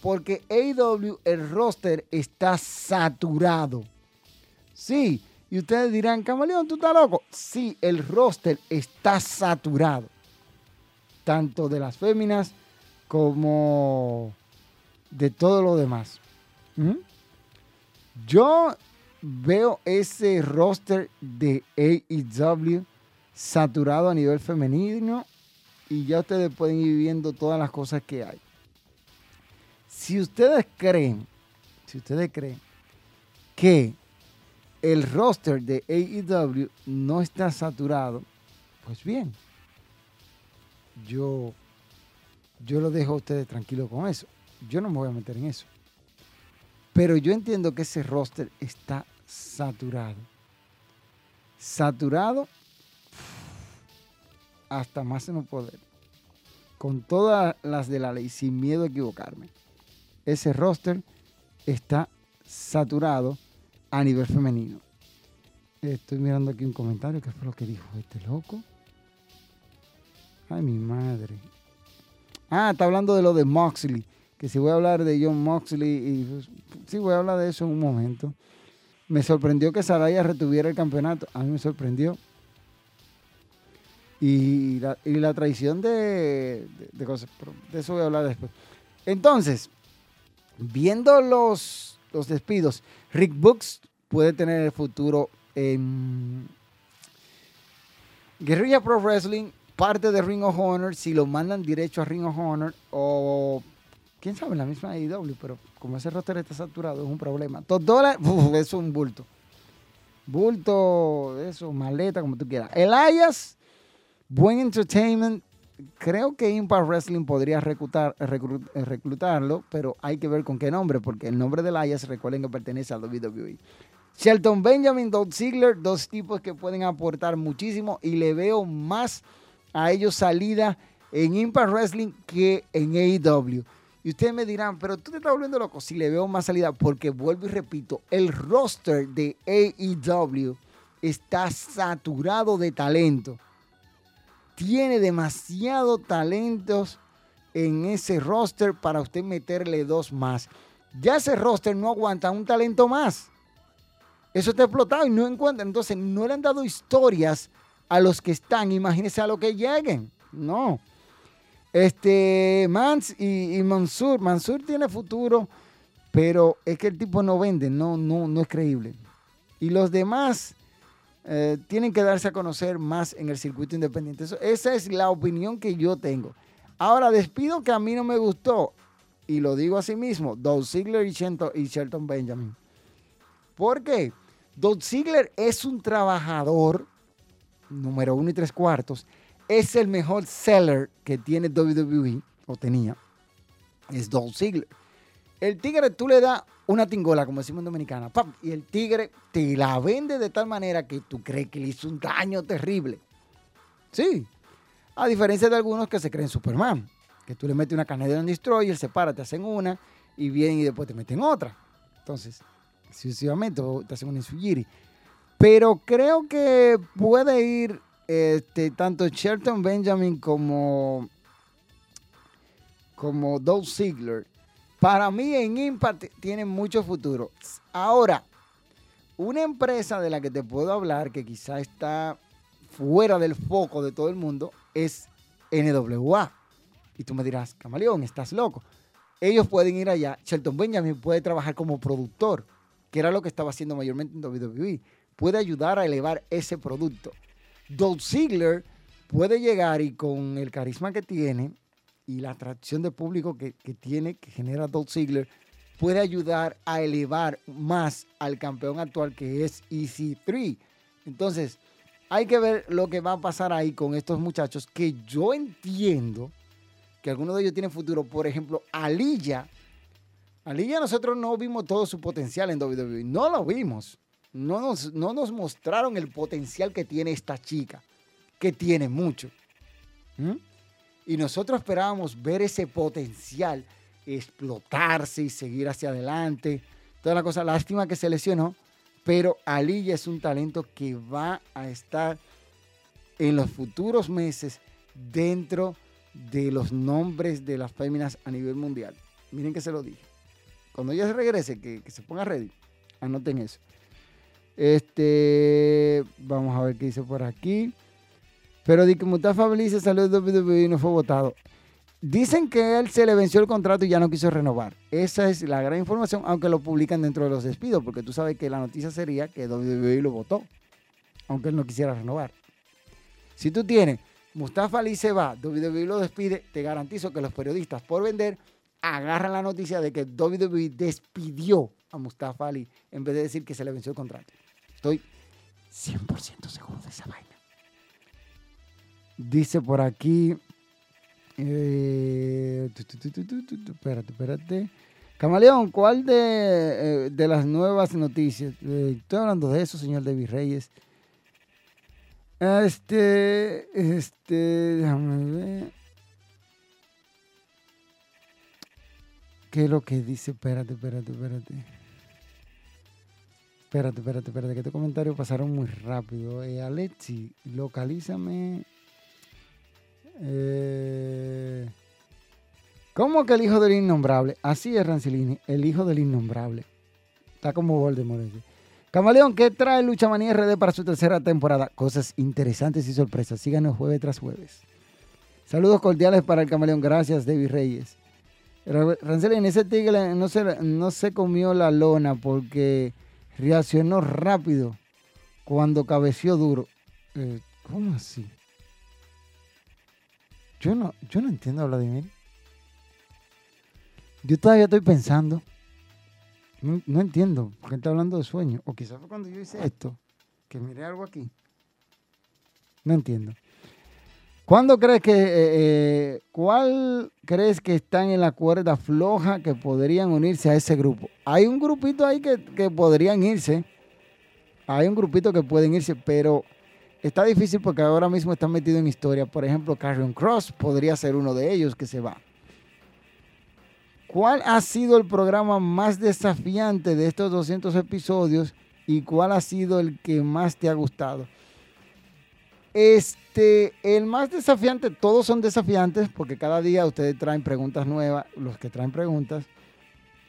Porque AEW, el roster está saturado. Sí, y ustedes dirán, Camaleón, ¿tú estás loco? Sí, el roster está saturado. Tanto de las féminas como de todo lo demás. ¿Mm? Yo veo ese roster de AEW saturado a nivel femenino y ya ustedes pueden ir viendo todas las cosas que hay. Si ustedes creen, si ustedes creen que el roster de AEW no está saturado, pues bien, yo yo lo dejo a ustedes tranquilos con eso. Yo no me voy a meter en eso. Pero yo entiendo que ese roster está saturado. Saturado hasta más no poder. Con todas las de la ley, sin miedo a equivocarme. Ese roster está saturado a nivel femenino. Estoy mirando aquí un comentario, ¿qué fue lo que dijo este loco? Ay, mi madre. Ah, está hablando de lo de Moxley. Que si voy a hablar de John Moxley, y pues, sí voy a hablar de eso en un momento. Me sorprendió que Saraya retuviera el campeonato. A mí me sorprendió. Y la, traición de, cosas. de eso voy a hablar después. Entonces, viendo los, los despidos, Rick Books puede tener el futuro en Guerrilla Pro Wrestling, parte de Ring of Honor, si lo mandan derecho a Ring of Honor o quién sabe, la misma AEW, pero como ese roster está saturado es un problema. Dos dólares, es un bulto. Bulto, eso, maleta, como tú quieras. Elias, buen entertainment. Creo que Impact Wrestling podría reclutar, reclutarlo, pero hay que ver con qué nombre, porque el nombre de Elias, recuerden que pertenece a WWE. Shelton Benjamin, Doug Ziegler, dos tipos que pueden aportar muchísimo y le veo más a ellos salida en Impact Wrestling que en AEW. Y ustedes me dirán, pero tú te estás volviendo loco si le veo más salida, porque vuelvo y repito, el roster de AEW está saturado de talento. Tiene demasiado talentos en ese roster para usted meterle dos más. Ya ese roster no aguanta un talento más. Eso está explotado y no encuentran. Entonces, no le han dado historias a los que están. Imagínense a lo que lleguen. No. Este, Mans y, Mansur. Mansur tiene futuro, pero es que el tipo no vende. No, no, no es creíble. Y los demás eh, tienen que darse a conocer más en el circuito independiente. esa es la opinión que yo tengo. Ahora, despido que a mí no me gustó. Y lo digo así mismo. Doug Ziggler y Shelton Benjamin. ¿Por qué? Don Ziegler es un trabajador, número uno y tres cuartos. Es el mejor seller que tiene WWE, o tenía. Es Don Ziegler. El tigre tú le das una tingola, como decimos en Dominicana, y el tigre te la vende de tal manera que tú crees que le hizo un daño terrible. Sí. A diferencia de algunos que se creen Superman, que tú le metes una caneda en Destroyer, se para, te hacen una, y vienen y después te meten otra. Entonces, sucesivamente, te hacen un insugiri. Pero creo que puede ir este, tanto Shelton Benjamin como, como Doug Ziegler. Para mí en Impact tienen mucho futuro. Ahora, una empresa de la que te puedo hablar que quizá está fuera del foco de todo el mundo es NWA. Y tú me dirás, Camaleón, estás loco. Ellos pueden ir allá. Shelton Benjamin puede trabajar como productor que era lo que estaba haciendo mayormente en WWE. Puede ayudar a elevar ese producto. Dolph Ziggler puede llegar y con el carisma que tiene y la atracción de público que, tiene, que genera Dolph Ziggler, puede ayudar a elevar más al campeón actual que es EC3. Entonces, hay que ver lo que va a pasar ahí con estos muchachos que yo entiendo que algunos de ellos tienen futuro. Por ejemplo, Alilla Aliyah nosotros no vimos todo su potencial en WWE. No lo vimos. No nos, no nos mostraron el potencial que tiene esta chica, que tiene mucho. Y nosotros esperábamos ver ese potencial explotarse y seguir hacia adelante. Toda la cosa, lástima que se lesionó, pero Aliyah es un talento que va a estar en los futuros meses dentro de los nombres de las féminas a nivel mundial. Miren que se lo dije. Cuando ella se regrese, que, se ponga ready. Anoten eso. Este, vamos a ver qué dice por aquí. Pero di que Mustafa Bliss salió de WWE y no fue votado. Dicen que él se le venció el contrato y ya no quiso renovar. Esa es la gran información, aunque lo publican dentro de los despidos, porque tú sabes que la noticia sería que WWE lo votó, aunque él no quisiera renovar. Si tú tienes Mustafa Ali se va, WWE lo despide, te garantizo que los periodistas por vender agarran la noticia de que WWE despidió a Mustafa Ali en vez de decir que se le venció el contrato. Estoy 100% seguro de esa vaina. Dice por aquí. Eh, espérate, espérate. Camaleón, ¿cuál de, eh, las nuevas noticias? Eh, estoy hablando de eso, señor David Reyes. Este, este, déjame ver. ¿Qué es lo que dice? Espérate, espérate, espérate. Espérate, espérate, espérate, que estos comentarios pasaron muy rápido. Eh, Alexi, localízame. Eh, ¿Cómo que el hijo del innombrable? Así es, Rancilini, el hijo del innombrable. Está como Voldemort. ese. Camaleón, ¿qué trae Lucha Manía RD para su tercera temporada? Cosas interesantes y sorpresas. Síganos jueves tras jueves. Saludos cordiales para el Camaleón. Gracias, David Reyes. Ra- Rancilini, ese tigre no se, no se comió la lona porque reaccionó rápido cuando cabeció duro. Eh, ¿Cómo así? Yo no, yo no entiendo a Vladimir. Yo todavía estoy pensando. No, no entiendo, porque está hablando de sueño. O quizás fue cuando yo hice esto, que miré algo aquí. No entiendo. ¿Cuándo crees que, eh, eh, cuál crees que están en la cuerda floja que podrían unirse a ese grupo? Hay un grupito ahí que, que podrían irse. Hay un grupito que pueden irse, pero está difícil porque ahora mismo están metidos en historia. Por ejemplo, Carrion Cross podría ser uno de ellos que se va. ¿Cuál ha sido el programa más desafiante de estos 200 episodios y cuál ha sido el que más te ha gustado? Este, el más desafiante, todos son desafiantes porque cada día ustedes traen preguntas nuevas, los que traen preguntas,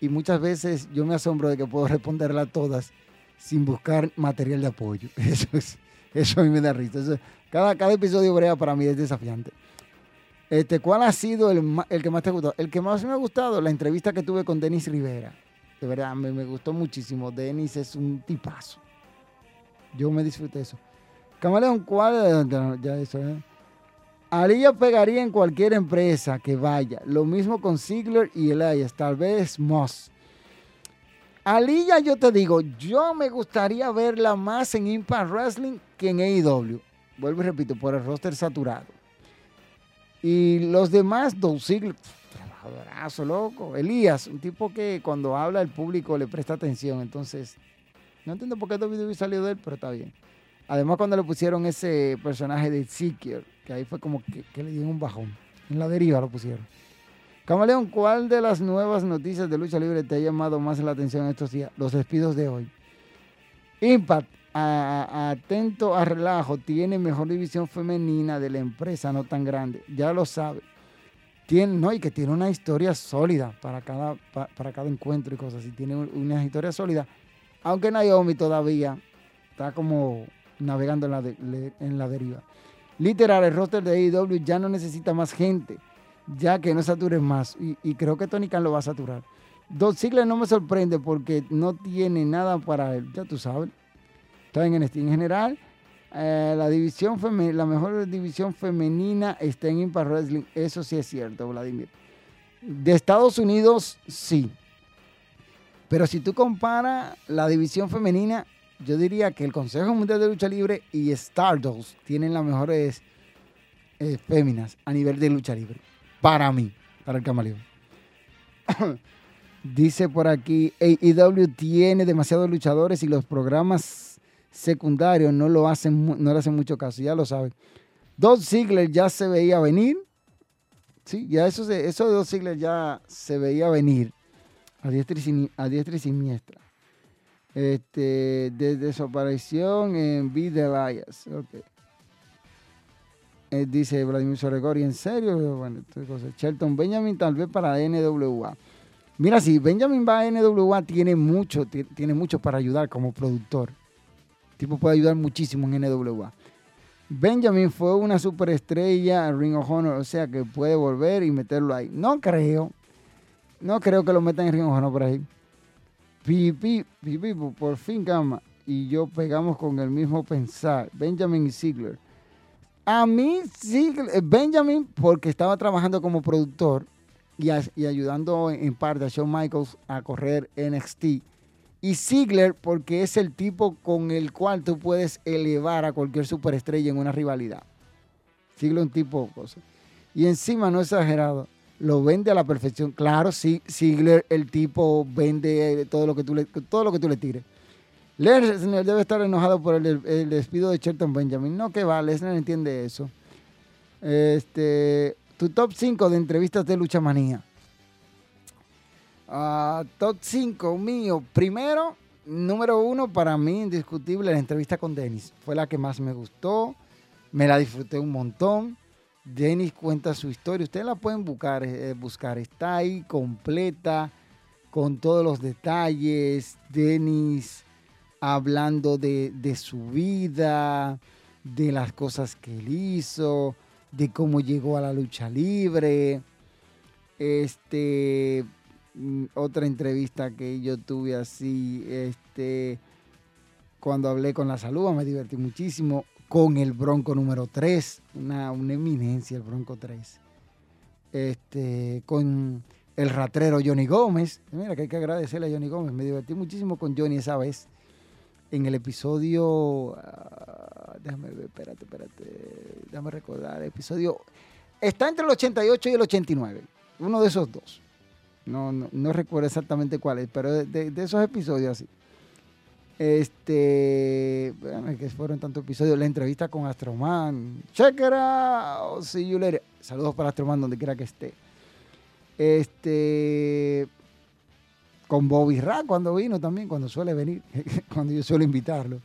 y muchas veces yo me asombro de que puedo responderla a todas sin buscar material de apoyo. Eso, es, eso a mí me da risa. Cada, cada episodio brea para mí es desafiante. Este, ¿Cuál ha sido el que más te ha gustado? El que más me ha gustado, la entrevista que tuve con Denis Rivera. De verdad, me, me gustó muchísimo. Denis es un tipazo. Yo me disfruté eso. Camaleón, ¿cuál? Ya- Ya eso, ¿eh? Alilla pegaría en cualquier empresa que vaya. Lo mismo con Ziggler y Elias. Tal vez Moss. Alilla, yo te digo, yo me gustaría verla más en Impact Wrestling que en AEW. Vuelvo y repito, por el roster saturado. Y los demás, Dolph Ziggler, trabajadorazo, loco. Elías, un tipo que cuando habla el público le presta atención. Entonces, no entiendo por qué WWE salió de él, pero está bien. Además, cuando le pusieron ese personaje de Seeker, que ahí fue como que, le dieron un bajón. En la deriva lo pusieron. Camaleón, ¿cuál de las nuevas noticias de lucha libre te ha llamado más la atención estos días? Los despidos de hoy. Impact, atento a relajo, tiene mejor división femenina de la empresa, no tan grande. Ya lo sabe. Tiene, no, y que tiene una historia sólida para cada, pa- para cada encuentro y cosas así. Tiene un- una historia sólida. Aunque Naomi todavía está como navegando en la, deriva. Literal, el roster de AEW ya no necesita más gente, ya que no sature más. Y, creo que Tony Khan lo va a saturar. Dos Ziggler no me sorprende porque no tiene nada para él, ya tú sabes. Está en NXT en general. eh, la división feme- la mejor división femenina está en Impact Wrestling. Eso sí es cierto, Vladimir. De Estados Unidos, sí. Pero si tú comparas la división femenina, yo diría que el Consejo Mundial de Lucha Libre y Stardust tienen las mejores eh, féminas a nivel de lucha libre. Para mí, para el camaleón. Dice por aquí, AEW tiene demasiados luchadores y los programas secundarios no lo hacen, no le hacen mucho caso, ya lo saben. Dos Ziggler ya se veía venir. Sí, ya eso, eso de dos Ziggler ya se veía venir. A diestra y siniestra. Este, desde su aparición en Be the Elias. Ok. Eh, dice Vladimir Soregori, ¿en serio? Bueno, cosas. Shelton Benjamin tal vez para NWA. Mira, si Benjamin va a NWA, tiene mucho, ti- tiene mucho para ayudar como productor. El tipo puede ayudar muchísimo en NWA. Benjamin fue una superestrella en Ring of Honor, o sea que puede volver y meterlo ahí. No creo. No creo que lo metan en Ring of Honor por ahí. Pipi, Pipi, por fin Gama y yo pegamos con el mismo pensar. Benjamin y Ziegler. A mí, eh, Benjamin, porque estaba trabajando como productor y, y ayudando en, parte a Shawn Michaels a correr NXT. Y Ziegler, porque es el tipo con el cual tú puedes elevar a cualquier superestrella en una rivalidad. Ziegler es un tipo cosa. Y encima, no exagerado, lo vende a la perfección. Claro, sí, Ziegler, el tipo vende eh, todo lo que tú le, todo lo que tú le tires. Lesnar debe estar enojado por el, el despido de Shelton Benjamin. No, que va, Lesnar entiende eso. Este, tu top 5 de entrevistas de Lucha Manía. Ah, top 5 mío. Primero, número uno, para mí, indiscutible, la entrevista con Denis. Fue la que más me gustó. Me la disfruté un montón. Denis cuenta su historia. Ustedes la pueden buscar, eh, buscar. Está ahí completa, con todos los detalles. Denis hablando de, de su vida, de las cosas que él hizo, de cómo llegó a la lucha libre. Este, mm, otra entrevista que yo tuve así, este, cuando hablé con la salud, me divertí muchísimo. Con el Bronco número 3, una, una eminencia, el Bronco 3. Este, con el ratrero Johnny Gómez. Mira que hay que agradecerle a Johnny Gómez. Me divertí muchísimo con Johnny esa vez. En el episodio. ah, déjame ver, espérate, espérate. Déjame recordar. El episodio. Está entre el 88 y el 89. Uno de esos dos. No, no, no recuerdo exactamente cuál es, pero de, de- de esos episodios así. Este. Que fueron tantos episodios. La entrevista con Astroman. Check it out. See. Saludos para Astroman donde quiera que esté. Este. Con Bobby Ra cuando vino también, cuando suele venir, cuando yo suelo invitarlo.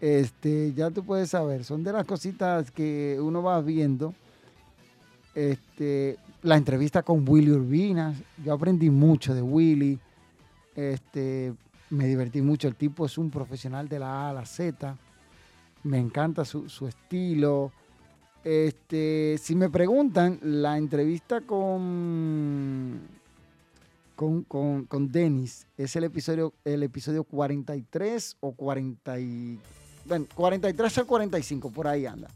Este, ya tú puedes saber, son de las cositas que uno va viendo. Este, la entrevista con Willy Urbinas, yo aprendí mucho de Willy. Este, me divertí mucho. El tipo es un profesional de la A a la Z. Me encanta su, su estilo. Este, si me preguntan, la entrevista con, con, con, con Dennis es el episodio, el episodio 43 o 40 y, bueno, 43 o 45, por ahí anda.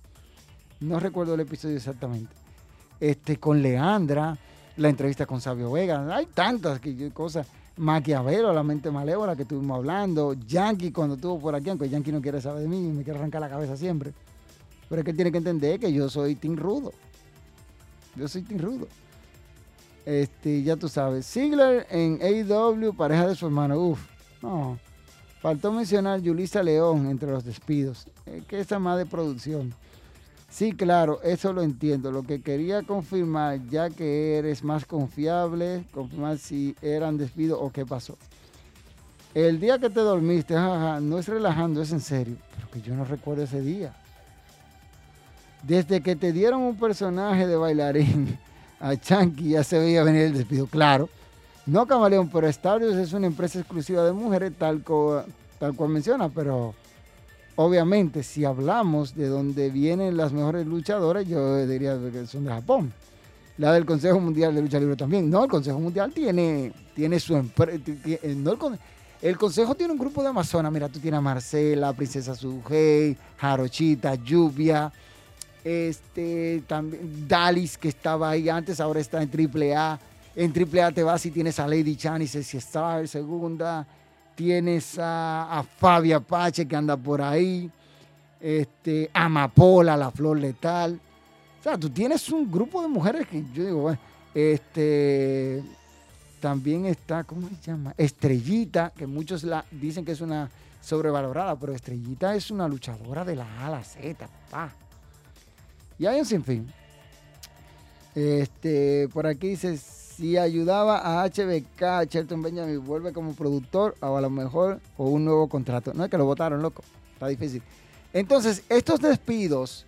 No recuerdo el episodio exactamente. Este, con Leandra, la entrevista con Sabio Vega, hay tantas que, cosas. Maquiavelo, la mente malévola que estuvimos hablando. Yankee cuando estuvo por aquí, aunque Yankee no quiere saber de mí, me quiere arrancar la cabeza siempre. Pero es que tiene que entender que yo soy Team Rudo. Yo soy Team Rudo. Este, ya tú sabes. Ziggler en AEW, pareja de su hermano. Uf, no. Faltó mencionar Yulisa León entre los despidos. Es que esa más de producción. Sí, claro, eso lo entiendo. Lo que quería confirmar, ya que eres más confiable, confirmar si eran despidos o qué pasó. El día que te dormiste, jaja, no es relajando, es en serio. Pero que yo no recuerdo ese día. Desde que te dieron un personaje de bailarín a Chanky ya se veía venir el despido, claro. No Camaleón, pero Stardust es una empresa exclusiva de mujeres, tal, co- tal cual menciona, pero obviamente si hablamos de dónde vienen las mejores luchadoras, yo diría que son de Japón. La del Consejo Mundial de Lucha Libre también. No, el Consejo Mundial tiene, tiene su empresa. Con- el Consejo tiene un grupo de Amazonas. Mira, tú tienes a Marcela, Princesa Sugei, Jarochita, Lluvia, este, también Dalis, que estaba ahí antes, ahora está en AAA. En AAA te vas y tienes a Lady Chan y Ceci Star, segunda. Tienes a, Fabia Pache, que anda por ahí. Este, Amapola, la flor letal. O sea, tú tienes un grupo de mujeres que yo digo, bueno, este, también está, ¿cómo se llama? Estrellita, que muchos la, dicen que es una sobrevalorada, pero Estrellita es una luchadora de la A a la Z, papá. Y hay un sinfín. Este, por aquí dice, si ayudaba a HBK, Shelton Benjamin vuelve como productor o a lo mejor o un nuevo contrato. No es que lo votaron, loco. Está difícil. Entonces, estos despidos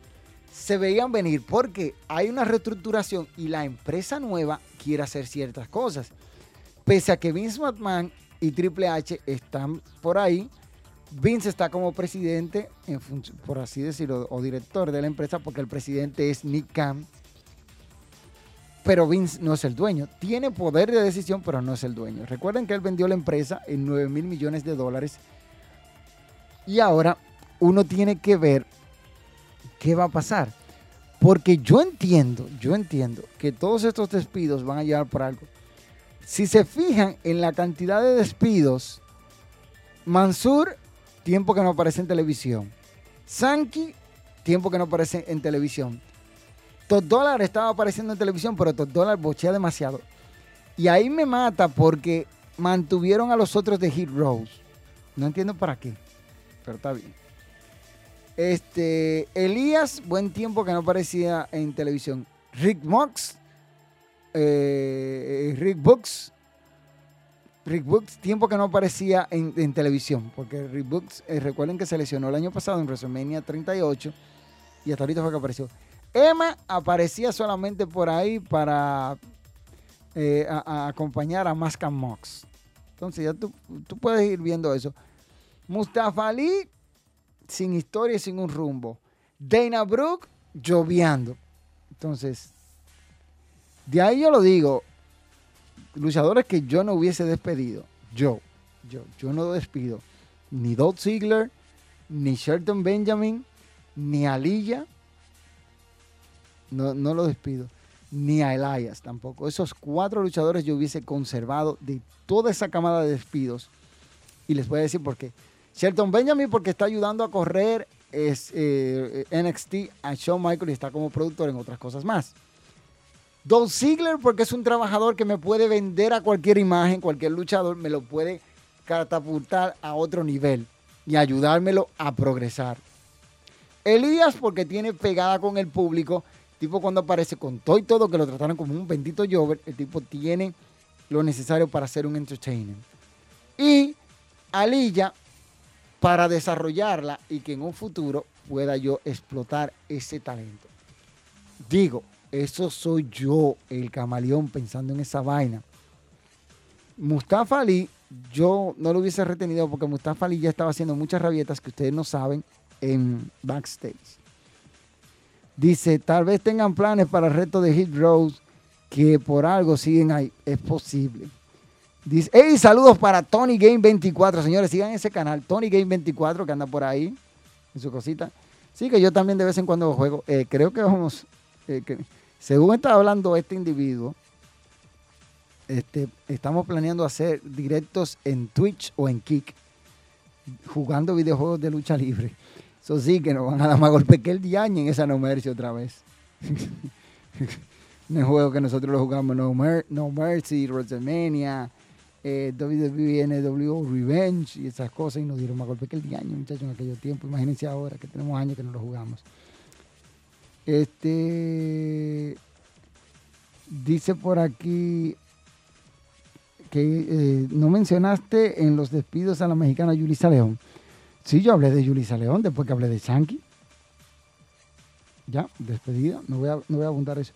se veían venir porque hay una reestructuración y la empresa nueva quiere hacer ciertas cosas. Pese a que Vince McMahon y Triple H están por ahí, Vince está como presidente, por así decirlo, o director de la empresa, porque el presidente es Nick Khan. Pero Vince no es el dueño. Tiene poder de decisión, pero no es el dueño. Recuerden que él vendió la empresa en 9 mil millones de dólares. Y ahora uno tiene que ver qué va a pasar. Porque yo entiendo, yo entiendo que todos estos despidos van a llevar por algo. Si se fijan en la cantidad de despidos, Mansur, tiempo que no aparece en televisión. Sankey, tiempo que no aparece en televisión. Top Dollar estaba apareciendo en televisión, pero Top Dollar bochea demasiado. Y ahí me mata porque mantuvieron a los otros de Hit Rose. No entiendo para qué, pero está bien. Este, Elías, buen tiempo que no aparecía en televisión. Rick Mox, eh, Rick Books, Rick Books, tiempo que no aparecía en, televisión, porque Rick Books, eh, recuerden que se lesionó el año pasado en WrestleMania 38 y hasta ahorita fue que apareció. Emma aparecía solamente por ahí para eh, acompañar a Mox. Entonces ya tú, tú, puedes ir viendo eso. Mustafa Ali, sin historia y sin un rumbo. Dana Brooke, lloviando. Entonces, de ahí yo lo digo, luchadores que yo no hubiese despedido, yo, yo, yo no despido ni Dolph Ziggler, ni Shelton Benjamin, ni Aliyah, no, no lo despido, ni a Elias tampoco. Esos cuatro luchadores yo hubiese conservado de toda esa camada de despidos. Y les voy a decir por qué. Shelton Benjamin porque está ayudando a correr es, eh, NXT a Shawn Michaels y está como productor en otras cosas más. Don Ziggler, porque es un trabajador que me puede vender a cualquier imagen, cualquier luchador, me lo puede catapultar a otro nivel y ayudármelo a progresar. Elías, porque tiene pegada con el público, tipo cuando aparece con todo y todo, que lo trataron como un bendito Jover, el tipo tiene lo necesario para ser un entertainer. Y Alilla, para desarrollarla y que en un futuro pueda yo explotar ese talento. Digo, eso soy yo, el camaleón, pensando en esa vaina. Mustafa Ali, yo no lo hubiese retenido porque Mustafa Ali ya estaba haciendo muchas rabietas que ustedes no saben en backstage. Dice, tal vez tengan planes para el reto de Hit Rose que por algo siguen ahí. Es posible. Dice, hey, saludos para Tony Game 24. Señores, sigan ese canal, Tony Game 24, que anda por ahí en su cosita. Sí, que yo también de vez en cuando juego. Eh, creo que vamos, eh, según está hablando este individuo, este, estamos planeando hacer directos en Twitch o en Kick, jugando videojuegos de lucha libre. Eso sí, que nos van a dar más golpe que el diaño en esa No Mercy otra vez. en el juego que nosotros lo jugamos, No, Mercy, WrestleMania, eh, WWE, NW Revenge y esas cosas, y nos dieron más golpe que el diaño, muchachos, en aquellos tiempos. Imagínense ahora que tenemos años que no lo jugamos. Este dice por aquí que eh, no mencionaste en los despidos a la mexicana Yulisa León. Sí, yo hablé de Yulisa León después que hablé de Shanky. Ya, despedida. No voy a, no voy a eso.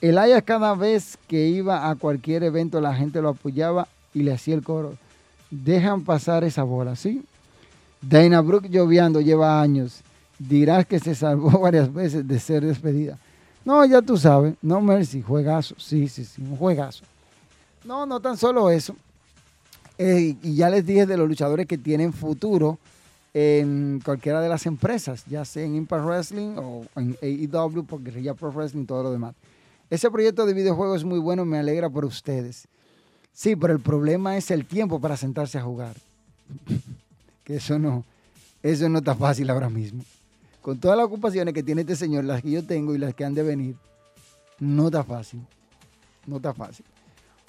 El Aya cada vez que iba a cualquier evento la gente lo apoyaba y le hacía el coro. Dejan pasar esa bola, ¿sí? Dana Brooke lloviando lleva años dirás que se salvó varias veces de ser despedida. No, ya tú sabes, no Mercy, juegazo, sí, sí, sí, un juegazo. No, no tan solo eso. Eh, y ya les dije de los luchadores que tienen futuro en cualquiera de las empresas, ya sea en Impact Wrestling o en AEW, porque ya Pro Wrestling y todo lo demás. Ese proyecto de videojuego es muy bueno, me alegra por ustedes. Sí, pero el problema es el tiempo para sentarse a jugar. que eso no, eso no está fácil ahora mismo con todas las ocupaciones que tiene este señor, las que yo tengo y las que han de venir, no está fácil. No está fácil.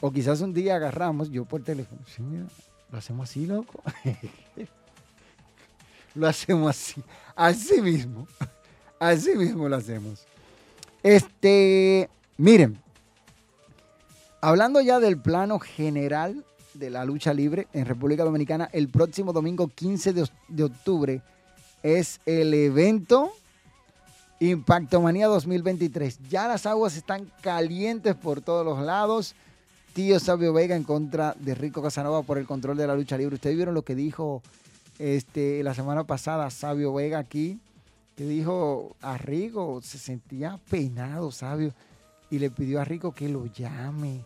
O quizás un día agarramos, yo por teléfono, sí, mira, lo hacemos así, loco. lo hacemos así. Así mismo. Así mismo lo hacemos. Este, miren, hablando ya del plano general de la lucha libre en República Dominicana, el próximo domingo 15 de octubre es el evento Impacto Manía 2023. Ya las aguas están calientes por todos los lados. Tío Sabio Vega en contra de Rico Casanova por el control de la lucha libre. Ustedes vieron lo que dijo este, la semana pasada Sabio Vega aquí, que dijo a Rico, se sentía peinado Sabio, y le pidió a Rico que lo llame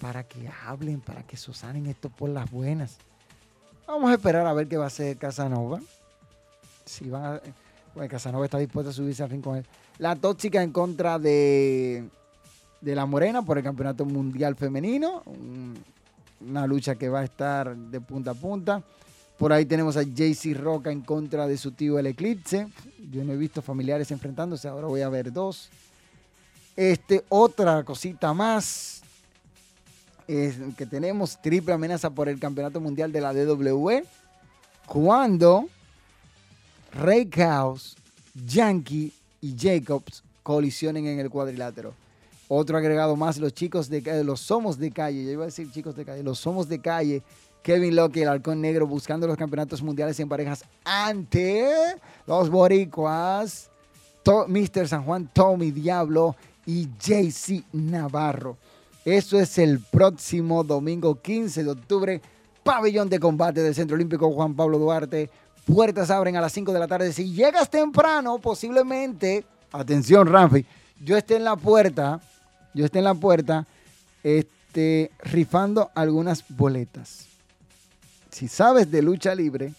para que hablen, para que sosanen esto por las buenas. Vamos a esperar a ver qué va a hacer Casanova si van a, bueno, Casanova está dispuesto a subirse al ring con él. La tóxica en contra de, de la Morena por el Campeonato Mundial Femenino. una lucha que va a estar de punta a punta. Por ahí tenemos a JC Roca en contra de su tío el Eclipse. Yo no he visto familiares enfrentándose, ahora voy a ver dos. Este, otra cosita más que tenemos triple amenaza por el Campeonato Mundial de la DWE. Cuando Ray Chaos, Yankee y Jacobs colisionen en el cuadrilátero. Otro agregado más, los chicos de calle, los somos de calle, yo iba a decir chicos de calle, los somos de calle. Kevin Locke, el halcón negro, buscando los campeonatos mundiales en parejas ante los boricuas, Mr. San Juan, Tommy Diablo y JC Navarro. Eso es el próximo domingo 15 de octubre, pabellón de combate del Centro Olímpico Juan Pablo Duarte. Puertas abren a las 5 de la tarde. Si llegas temprano, posiblemente, atención Ramfi, yo esté en la puerta, yo esté en la puerta, este, rifando algunas boletas. Si sabes de lucha libre,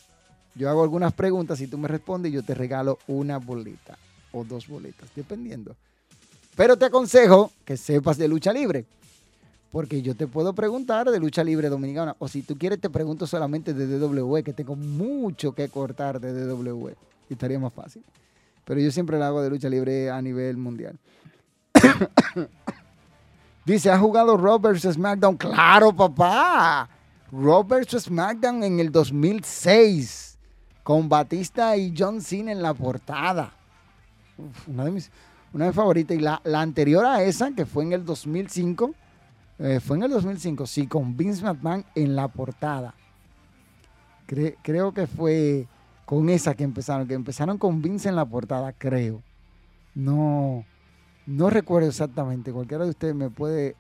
yo hago algunas preguntas y tú me respondes y yo te regalo una boleta o dos boletas, dependiendo. Pero te aconsejo que sepas de lucha libre. Porque yo te puedo preguntar de lucha libre dominicana. O si tú quieres, te pregunto solamente de DW, que tengo mucho que cortar de DW. Y estaría más fácil. Pero yo siempre la hago de lucha libre a nivel mundial. Dice, ¿ha jugado Roberts SmackDown? Claro, papá. Roberts SmackDown en el 2006. Con Batista y John Cena en la portada. una de mis, una favoritas. Y la, la anterior a esa, que fue en el 2005 eh, fue en el 2005, sí, con Vince McMahon en la portada. creo que fue con esa que empezaron, que empezaron con Vince en la portada, creo. No, no recuerdo exactamente, cualquiera de ustedes me puede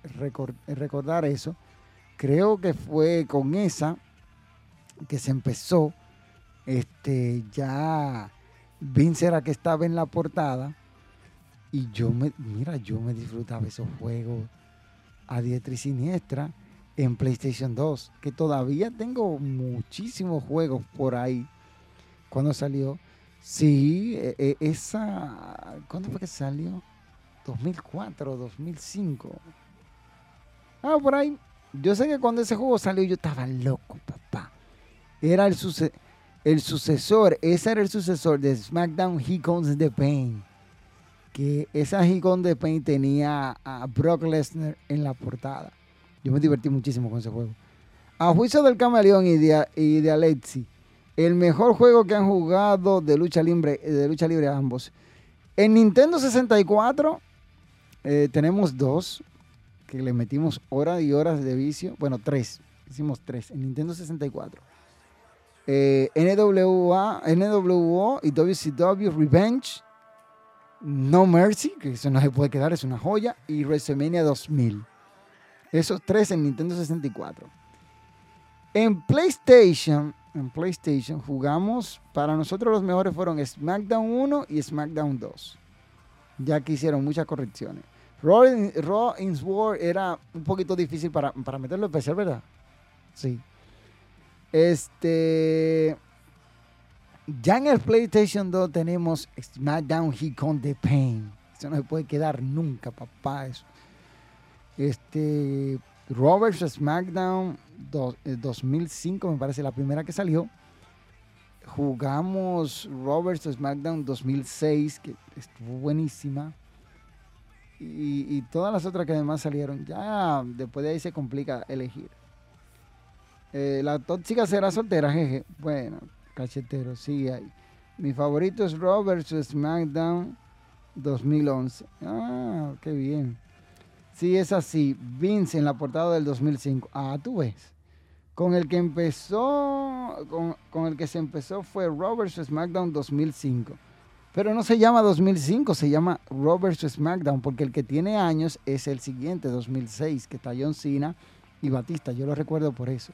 recordar eso. Creo que fue con esa que se empezó. Este, ya Vince era que estaba en la portada. Y yo me, mira, yo me disfrutaba esos juegos a diestra y siniestra en PlayStation 2, que todavía tengo muchísimos juegos por ahí. Cuando salió, sí, e, e, esa, ¿cuándo fue que salió? 2004, 2005. Ah, por ahí. Yo sé que cuando ese juego salió yo estaba loco, papá. Era el, sucesor, ese era el sucesor de SmackDown He Comes the Pain que esa Gigon de Pain tenía a Brock Lesnar en la portada. Yo me divertí muchísimo con ese juego. A juicio del Camaleón y de, y de Alexi, el mejor juego que han jugado de lucha libre, de lucha libre ambos. En Nintendo 64 eh, tenemos dos que le metimos horas y horas de vicio. Bueno, tres. Hicimos tres en Nintendo 64. Eh, NWA, NWO y WCW Revenge no Mercy, que eso no se puede quedar, es una joya, y WrestleMania 2000. Esos tres en Nintendo 64. En PlayStation, en PlayStation jugamos, para nosotros los mejores fueron SmackDown 1 y SmackDown 2. Ya que hicieron muchas correcciones. Raw, War era un poquito difícil para, para meterlo en PC, ¿verdad? Sí. Este. Ya en el PlayStation 2 tenemos SmackDown He Con the Pain. Eso no se puede quedar nunca, papá. Eso. Este. Roberts SmackDown 2005, eh, me parece la primera que salió. Jugamos Roberts SmackDown 2006, que estuvo buenísima. Y, todas las otras que además salieron. Ya después de ahí se complica elegir. Eh, la tóxica será soltera, jeje. Bueno, cachetero, sí hay. Mi favorito es Roberts SmackDown 2011. Ah, qué bien. Sí, es así. Vince en la portada del 2005. Ah, tú ves. Con el que empezó, con, el que se empezó fue Roberts SmackDown 2005. Pero no se llama 2005, se llama Roberts SmackDown, porque el que tiene años es el siguiente, 2006, que está John Cena y Batista. Yo lo recuerdo por eso,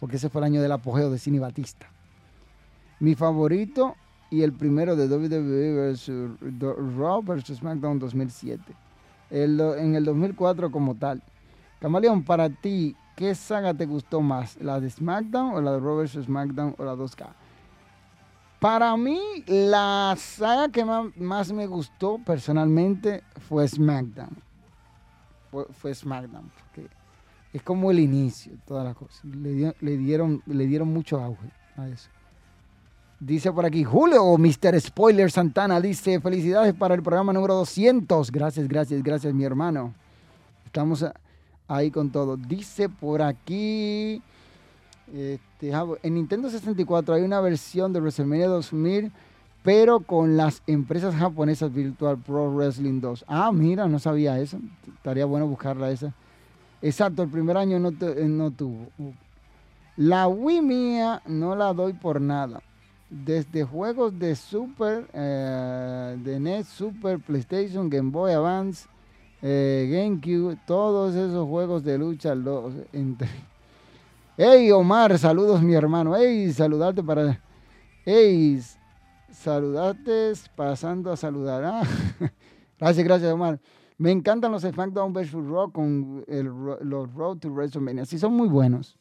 porque ese fue el año del apogeo de Cena y Batista. Mi favorito y el primero de WWE vs. Raw vs. SmackDown 2007. en el 2004 como tal. Camaleón, para ti, ¿qué saga te gustó más? ¿La de SmackDown o la de Raw vs. SmackDown o la 2K? Para mí, la saga que más, me gustó personalmente fue SmackDown. Fue, SmackDown, porque es como el inicio, todas las cosas. le, dieron, le dieron mucho auge a eso. Dice por aquí Julio, Mr. Spoiler Santana, dice felicidades para el programa número 200. Gracias, gracias, gracias mi hermano. Estamos ahí con todo. Dice por aquí, este, en Nintendo 64 hay una versión de WrestleMania 2000 pero con las empresas japonesas Virtual Pro Wrestling 2. Ah, mira, no sabía eso. Estaría bueno buscarla esa. Exacto, el primer año no, eh, no tuvo. La Wii mía no la doy por nada. Desde juegos de Super, eh, de NES, Super, PlayStation, Game Boy Advance, eh, GameCube, todos esos juegos de lucha. Los, entre... Hey Omar, saludos mi hermano. Hey, saludarte para... Hey, saludarte pasando a saludar. Ah, gracias, gracias Omar. Me encantan los SmackDown vs. Raw con los Road to WrestleMania. Sí, son muy buenos.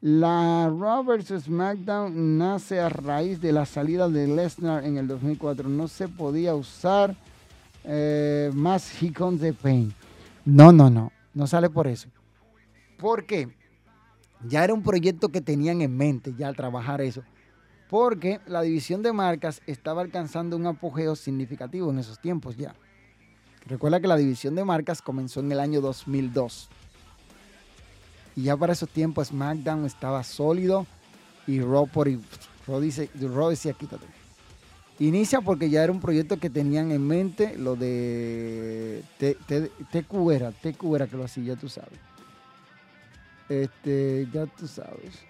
La Raw vs. SmackDown nace a raíz de la salida de Lesnar en el 2004. No se podía usar eh, más Comes the Pain. No, no, no. No sale por eso. ¿Por qué? Ya era un proyecto que tenían en mente ya al trabajar eso. Porque la división de marcas estaba alcanzando un apogeo significativo en esos tiempos ya. Recuerda que la división de marcas comenzó en el año 2002. Y ya para esos tiempos SmackDown estaba sólido y Raw, por, Raw, dice, Raw decía quítate. Inicia porque ya era un proyecto que tenían en mente lo de TQ era, TQ era que lo hacía, ya tú sabes. Este, ya tú sabes.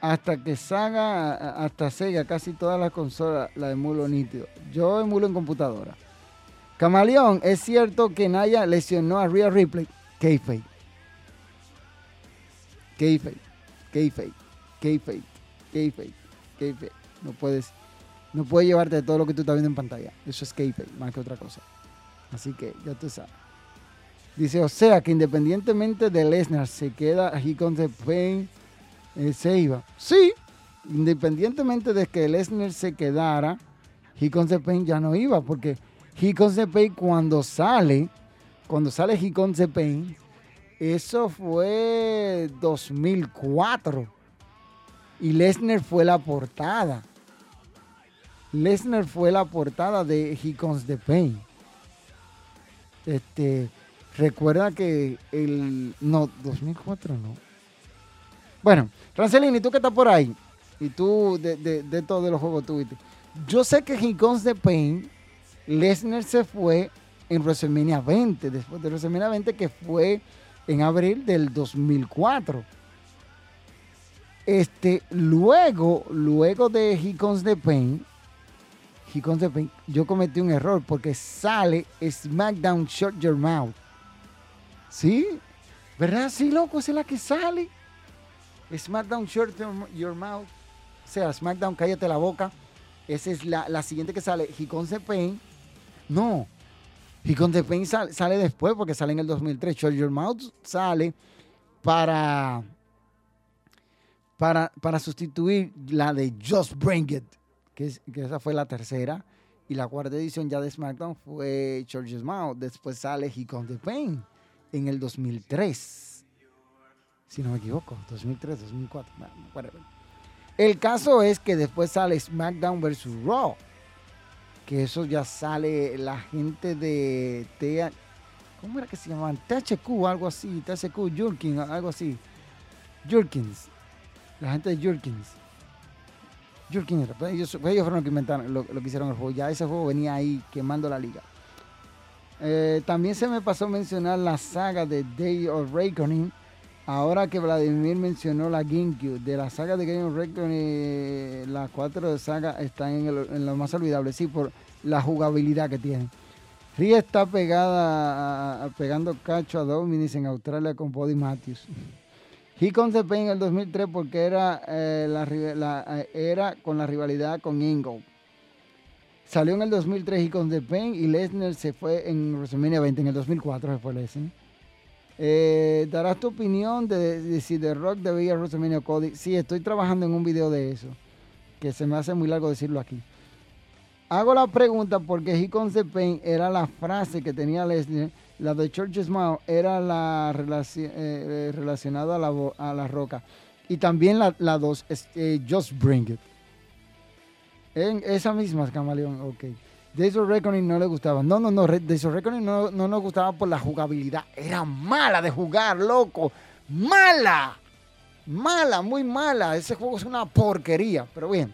Hasta que salga, hasta Sega, casi todas las consolas la emulo nítido. Yo emulo en computadora. Camaleón, es cierto que Naya lesionó a Rhea Ripley. Kayfabe. Kayfabe. Kayfabe. Kayfabe. Kayfabe. Kayfabe. No puedes, no puedes llevarte todo lo que tú estás viendo en pantalla. Eso es Kayfabe, más que otra cosa. Así que ya tú sabes. Dice, o sea que independientemente de Lesnar se queda aquí con the Pain, eh, se iba. Sí, independientemente de que Lesnar se quedara, the Pain ya no iba, porque the Pain cuando sale, cuando sale the Pain, eso fue 2004. Y Lesnar fue la portada. Lesnar fue la portada de He the Pain. Este, recuerda que el. No, 2004 no. Bueno, Rancelini, tú que estás por ahí, y tú de, de, todos los juegos tuviste. Yo sé que He the Pain Lesnar se fue en WrestleMania 20, después de WrestleMania 20, que fue en abril del 2004. Este, luego, luego de the Pain, the Pain, yo cometí un error porque sale SmackDown Shut Your Mouth. ¿Sí? ¿Verdad? Sí, loco, es la que sale. SmackDown Shut Your Mouth. O sea, SmackDown, cállate la boca. Esa es la, la siguiente que sale. Comes the Pain no. The Pain sale, después porque sale en el 2003. Shut Your Mouth sale para, para, para sustituir la de Just Bring It, que, esa fue la tercera. Y la cuarta edición ya de SmackDown fue Your Mouth. Después sale He Con The Pain en el 2003. Si no me equivoco, 2003, 2004. el caso es que después sale SmackDown vs. Raw que eso ya sale la gente de TH, ¿cómo era que se llamaban? THQ, algo así, THQ, Jurkins, algo así. Jurkins, la gente de Jurkins. Jurkins pues, ellos, ellos, fueron los que inventaron, lo, que hicieron el juego. Ya ese juego venía ahí quemando la liga. Eh, también se me pasó mencionar la saga de Day of Reckoning. Ahora que Vladimir mencionó la GameCube, de la saga de Game of Reckoning, las cuatro sagas están en, en, lo más olvidable, sí, por la jugabilidad que tienen. Ria está pegada, pegando cacho a Dominis en Australia con Body Matthews. He Pain en el 2003 porque era, eh, eh, era con la rivalidad con Ingo. Salió en el 2003 He Comes the Pain y Lesnar se fue en WrestleMania 20. En el 2004 se fue Lesnar. Eh, ¿Darás tu opinión de, si The Rock debía WrestleMania Cody? Sí, estoy trabajando en un video de eso, que se me hace muy largo decirlo aquí. Hago la pregunta porque He the Pain era la frase que tenía Leslie, la de Church Mouth era la eh, relacionada a la, a roca. Y también la, eh, Just Bring It. En esa misma, Camaleón, ok. Days of Reckoning no le gustaba. No, no, no. Days of Reckoning no, no nos gustaba por la jugabilidad. Era mala de jugar, loco. Mala. Mala, muy mala. Ese juego es una porquería. Pero bien.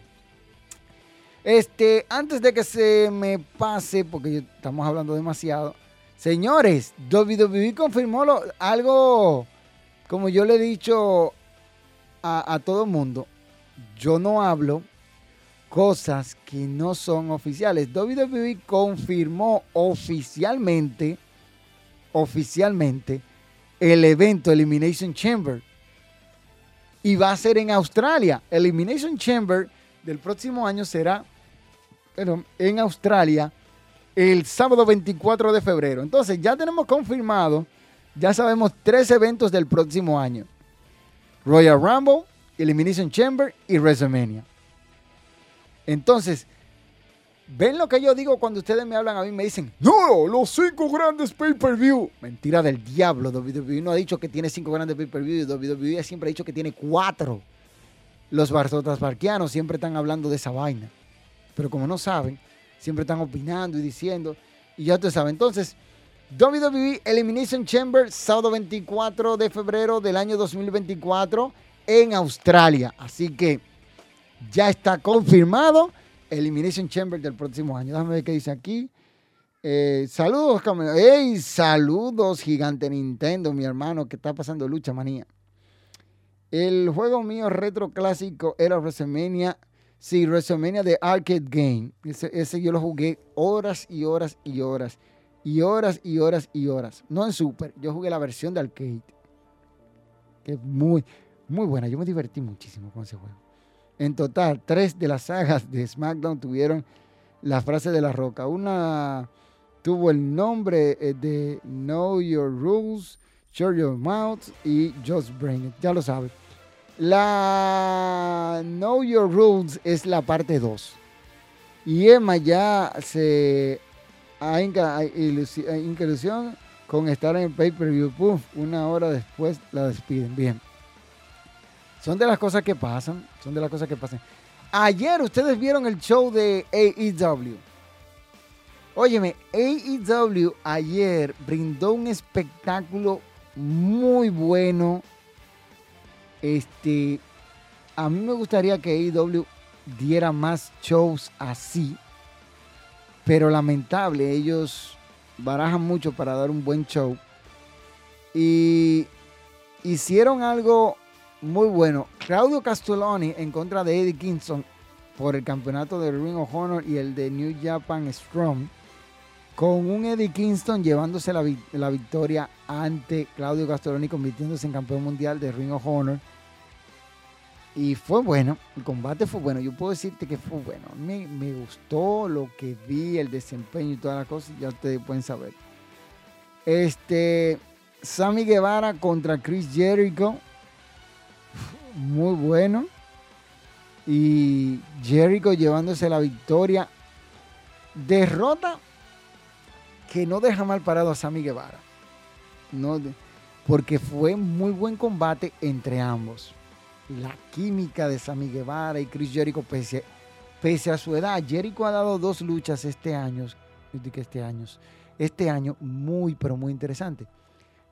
Este, antes de que se me pase, porque estamos hablando demasiado, señores, WWE confirmó algo, como yo le he dicho a, a todo el mundo, yo no hablo cosas que no son oficiales. WWE confirmó oficialmente, oficialmente, el evento Elimination Chamber. Y va a ser en Australia. Elimination Chamber del próximo año será en Australia el sábado 24 de febrero. Entonces ya tenemos confirmado, ya sabemos tres eventos del próximo año. Royal Rumble, Elimination Chamber y WrestleMania. Entonces, ¿ven lo que yo digo cuando ustedes me hablan a mí? Me dicen, no, los cinco grandes pay-per-view. Mentira del diablo. WWE no ha dicho que tiene cinco grandes pay-per-view. WWE siempre ha dicho que tiene cuatro. Los barquianos siempre están hablando de esa vaina. Pero como no saben, siempre están opinando y diciendo. Y ya ustedes saben. Entonces, WWE Elimination Chamber, sábado 24 de febrero del año 2024 en Australia. Así que ya está confirmado Elimination Chamber del próximo año. Déjame ver qué dice aquí. Eh, saludos, hey, saludos, gigante Nintendo, mi hermano, que está pasando lucha manía. El juego mío retro clásico era WrestleMania. Sí, WrestleMania de Arcade Game. Ese, ese, yo lo jugué horas y horas y horas. Y horas y horas y horas. No en Super. Yo jugué la versión de arcade. Que es muy, muy buena. Yo me divertí muchísimo con ese juego. En total, tres de las sagas de SmackDown tuvieron la frase de la roca. Una tuvo el nombre eh, de Know Your Rules, Shut Your Mouth y Just Bring It. Ya lo sabes. La Know Your Rules es la parte 2. Y Emma ya se ha ilusión con estar en pay-per-view. Una hora después la despiden. Bien. Son de las cosas que pasan. Son de las cosas que pasan. Ayer ustedes vieron el show de AEW. Óyeme, AEW ayer brindó un espectáculo muy bueno. Este, a mí me gustaría que AEW diera más shows así. Pero lamentable, ellos barajan mucho para dar un buen show. Y hicieron algo muy bueno. Claudio Castelloni en contra de Eddie Kingston por el campeonato de Ring of Honor y el de New Japan Strong. Con un Eddie Kingston llevándose la, la victoria ante Claudio Castelloni, convirtiéndose en campeón mundial de Ring of Honor. Y fue bueno, el combate fue bueno. Yo puedo decirte que fue bueno. Me, me gustó lo que vi, el desempeño y todas las cosas. Ya ustedes pueden saber. Este, Sammy Guevara contra Chris Jericho muy bueno. Y Jericho llevándose la victoria. Derrota que no deja mal parado a Sammy Guevara. No, porque fue muy buen combate entre ambos. La química de Sammy Guevara y Chris Jericho, pese, pese a su edad, Jericho ha dado dos luchas este año, este año, este año muy, pero muy interesante.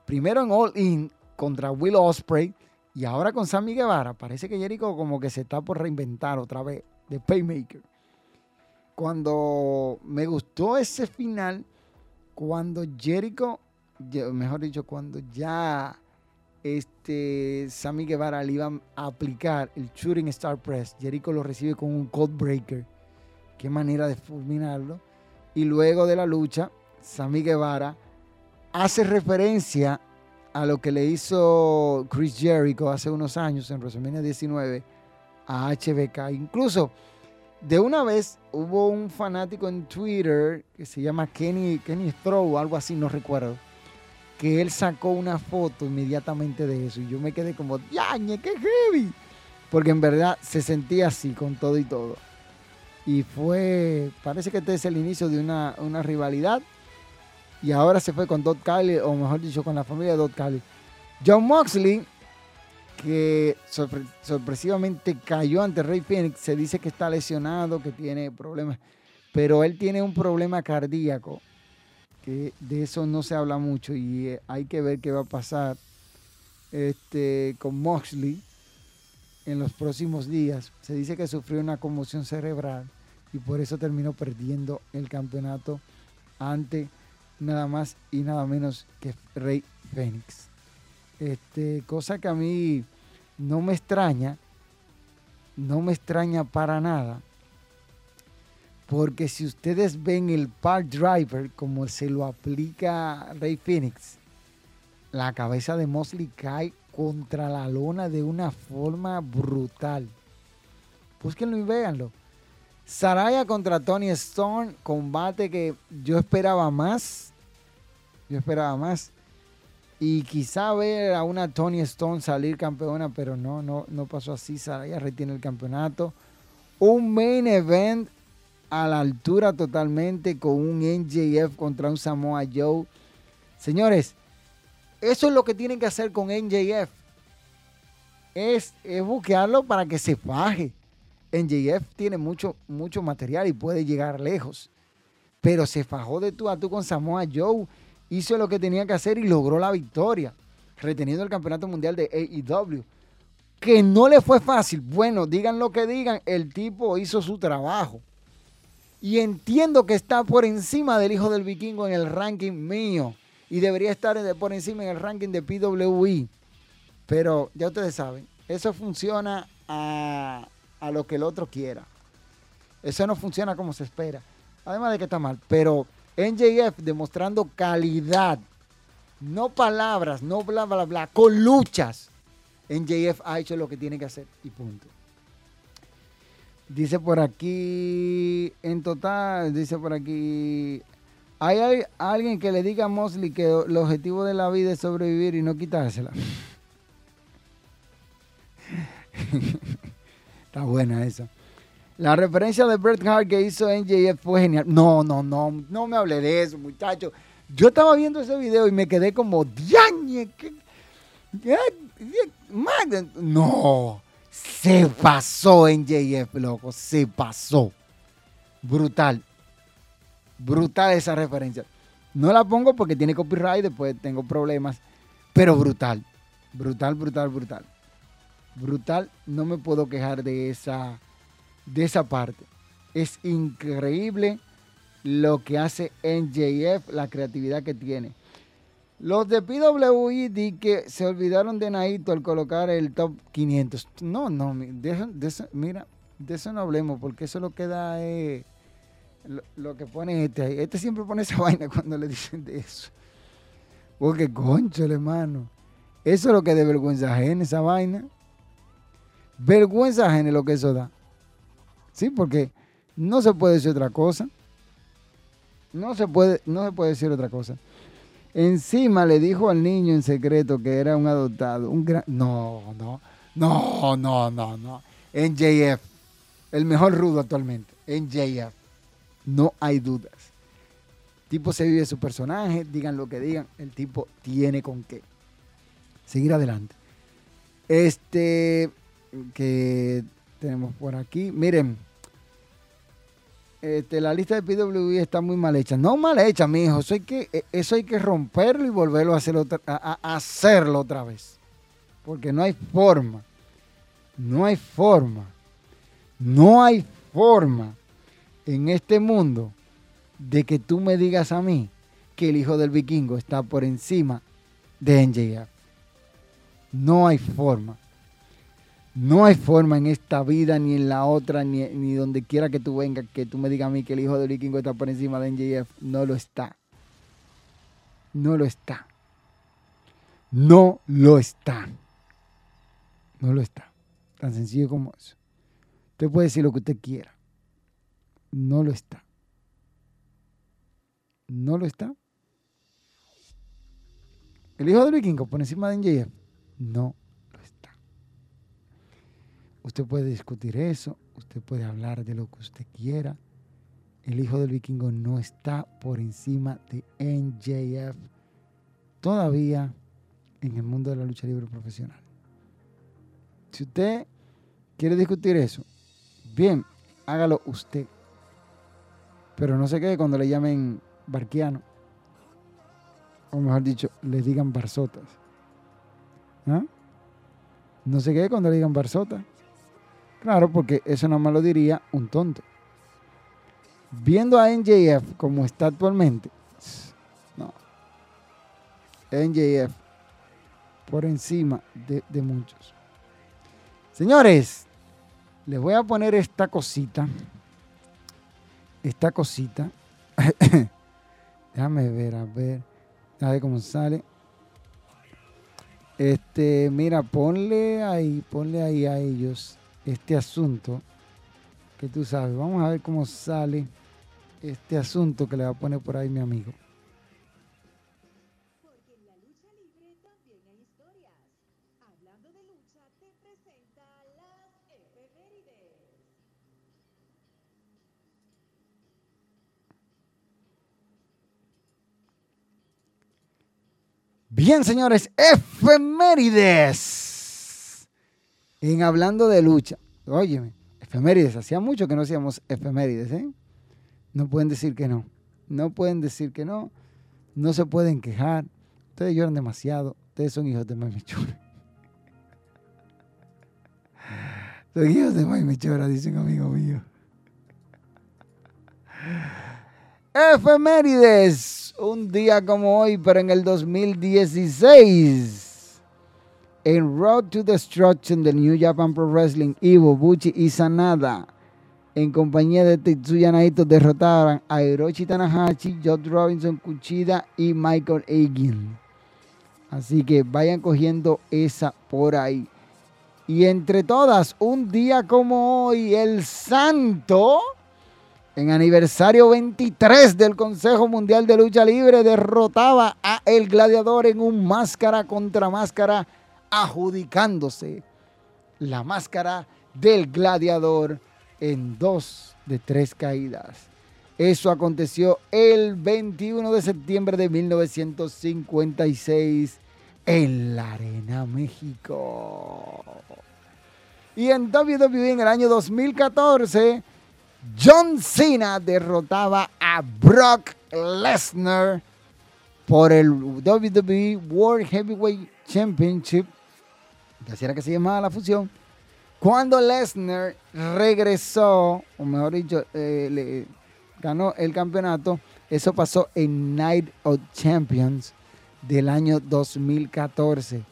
Primero en All In contra Will Osprey, y ahora con Sammy Guevara, parece que Jericho como que se está por reinventar otra vez de Paymaker. Cuando me gustó ese final, cuando Jericho, mejor dicho, cuando ya este Sammy Guevara le iba a aplicar el Shooting Star Press, Jericho lo recibe con un Cold Breaker. Qué manera de fulminarlo. Y luego de la lucha, Sammy Guevara hace referencia a lo que le hizo Chris Jericho hace unos años en WrestleMania 19 a HBK. Incluso de una vez hubo un fanático en Twitter que se llama Kenny, Kenny Throw, algo así, no recuerdo, que él sacó una foto inmediatamente de eso. Y yo me quedé como, ¡yañe, qué heavy! Porque en verdad se sentía así con todo y todo. Y fue, parece que este es el inicio de una, una rivalidad y ahora se fue con Dot Cali, o mejor dicho, con la familia de Dot Cali. John Moxley, que sorpresivamente cayó ante Rey Phoenix, se dice que está lesionado, que tiene problemas, pero él tiene un problema cardíaco, que de eso no se habla mucho y eh, hay que ver qué va a pasar este, con Moxley en los próximos días. Se dice que sufrió una conmoción cerebral y por eso terminó perdiendo el campeonato ante nada más y nada menos que Rey Fénix. Este, cosa que a mí no me extraña, no me extraña para nada, porque si ustedes ven el Park Driver como se lo aplica Rey Phoenix, la cabeza de Mosley cae contra la lona de una forma brutal. Búsquenlo y véanlo. Saraya contra Tony Stone, combate que yo esperaba más. Yo esperaba más. Y quizá ver a una Tony Stone salir campeona, pero no, no, no pasó así. Saraya retiene el campeonato. Un main event a la altura totalmente con un NJF contra un Samoa Joe. Señores, eso es lo que tienen que hacer con NJF. Es, es buquearlo para que se faje. NJF tiene mucho, mucho material y puede llegar lejos. Pero se fajó de tú a tú con Samoa Joe. Hizo lo que tenía que hacer y logró la victoria. Reteniendo el campeonato mundial de AEW. Que no le fue fácil. Bueno, digan lo que digan. El tipo hizo su trabajo. Y entiendo que está por encima del hijo del vikingo en el ranking mío. Y debería estar por encima en el ranking de PWI. Pero ya ustedes saben, eso funciona a, a lo que el otro quiera. Eso no funciona como se espera. Además de que está mal. Pero NJF demostrando calidad. No palabras, no bla, bla, bla. Con luchas. NJF ha hecho lo que tiene que hacer. Y punto. Dice por aquí, en total, dice por aquí, ¿hay, alguien que le diga a Mosley que el objetivo de la vida es sobrevivir y no quitársela? Está buena esa. La referencia de Bret Hart que hizo NJF fue genial. No, no, no, no me hable de eso, muchacho. Yo estaba viendo ese video y me quedé como, ¡Diañe! No. Se pasó en JF, loco. Se pasó. Brutal. Brutal esa referencia. No la pongo porque tiene copyright, después tengo problemas. Pero brutal. Brutal, brutal, brutal. Brutal. No me puedo quejar de esa, de esa parte. Es increíble lo que hace NJF, la creatividad que tiene. Los de PWI di que se olvidaron de Naito al colocar el top 500. No, no, de eso, mira, de eso no hablemos, porque eso lo que da es lo, que pone este Este siempre pone esa vaina cuando le dicen de eso. Porque concho, hermano. Eso es lo que de vergüenza ajena, esa vaina. Vergüenza ajena lo que eso da. Sí, porque no se puede decir otra cosa. No se puede, no se puede decir otra cosa. Encima le dijo al niño en secreto que era un adoptado. Un gran... No, no, no, no, no, no. NJF, el mejor rudo actualmente. NJF. No hay dudas. Tipo se vive su personaje, digan lo que digan, el tipo tiene con qué. Seguir adelante. Este que tenemos por aquí. Miren, este, la lista de PWI está muy mal hecha. No mal hecha, mi hijo. Eso hay que, e, eso hay que romperlo y volverlo a, otra, a, hacerlo otra vez. Porque no hay forma. No hay forma. No hay forma en este mundo de que tú me digas a mí que el hijo del vikingo está por encima de NJF. No hay forma. No hay forma en esta vida, ni en la otra, ni, donde quiera que tú vengas, que tú me digas a mí que el hijo del vikingo está por encima de NJF. No lo está. No lo está. No lo está. No lo está. Tan sencillo como eso. Usted puede decir lo que usted quiera. No lo está. No lo está. El hijo del vikingo por encima de NJF. No Usted puede discutir eso, usted puede hablar de lo que usted quiera. El hijo del vikingo no está por encima de NJF todavía en el mundo de la lucha libre profesional. Si usted quiere discutir eso, bien, hágalo usted. Pero no se quede cuando le llamen barquiano. O mejor dicho, le digan barzotas. ¿Ah? No se quede cuando le digan barzotas. Claro, porque eso no me lo diría un tonto. viendo a NJF como está actualmente, no. NJF por encima de, muchos. Señores, les voy a poner esta cosita. Esta cosita. Déjame ver, a ver. A ver cómo sale. Este, mira, ponle ahí, ponle ahí a ellos este asunto que tú sabes. Vamos a ver cómo sale este asunto que le va a poner por ahí mi amigo.
Porque en la lucha libre también hay historias. Hablando de lucha, te presenta las efemérides.
Bien, señores, efemérides. En hablando de lucha, óyeme, efemérides, hacía mucho que no hacíamos efemérides, ¿eh? No pueden decir que no, no pueden decir que no, no se pueden quejar. Ustedes lloran demasiado, ustedes son hijos de Mami Chura. Son hijos de Mami Chura, dice un amigo mío. Efemérides, un día como hoy, pero en el 2016. En Road to Destruction del New Japan Pro Wrestling, Ivo, Buchi y Sanada, en compañía de Tetsuya Naito, derrotaron a Hiroshi Tanahashi, Josh Robinson, Kuchida y Michael Agin. Así que vayan cogiendo esa por ahí. Y entre todas, un día como hoy, el Santo en aniversario 23 del Consejo Mundial de Lucha Libre, derrotaba a El Gladiador en un máscara contra máscara, adjudicándose la máscara del Gladiador en dos de tres caídas. Eso aconteció el 21 de septiembre de 1956 en la Arena México. Y en WWE en el año 2014, John Cena derrotaba a Brock Lesnar por el WWE World Heavyweight Championship, que así era que se llamaba la fusión, cuando Lesnar regresó, o mejor dicho, eh, le ganó el campeonato. Eso pasó en Night of Champions del año 2014.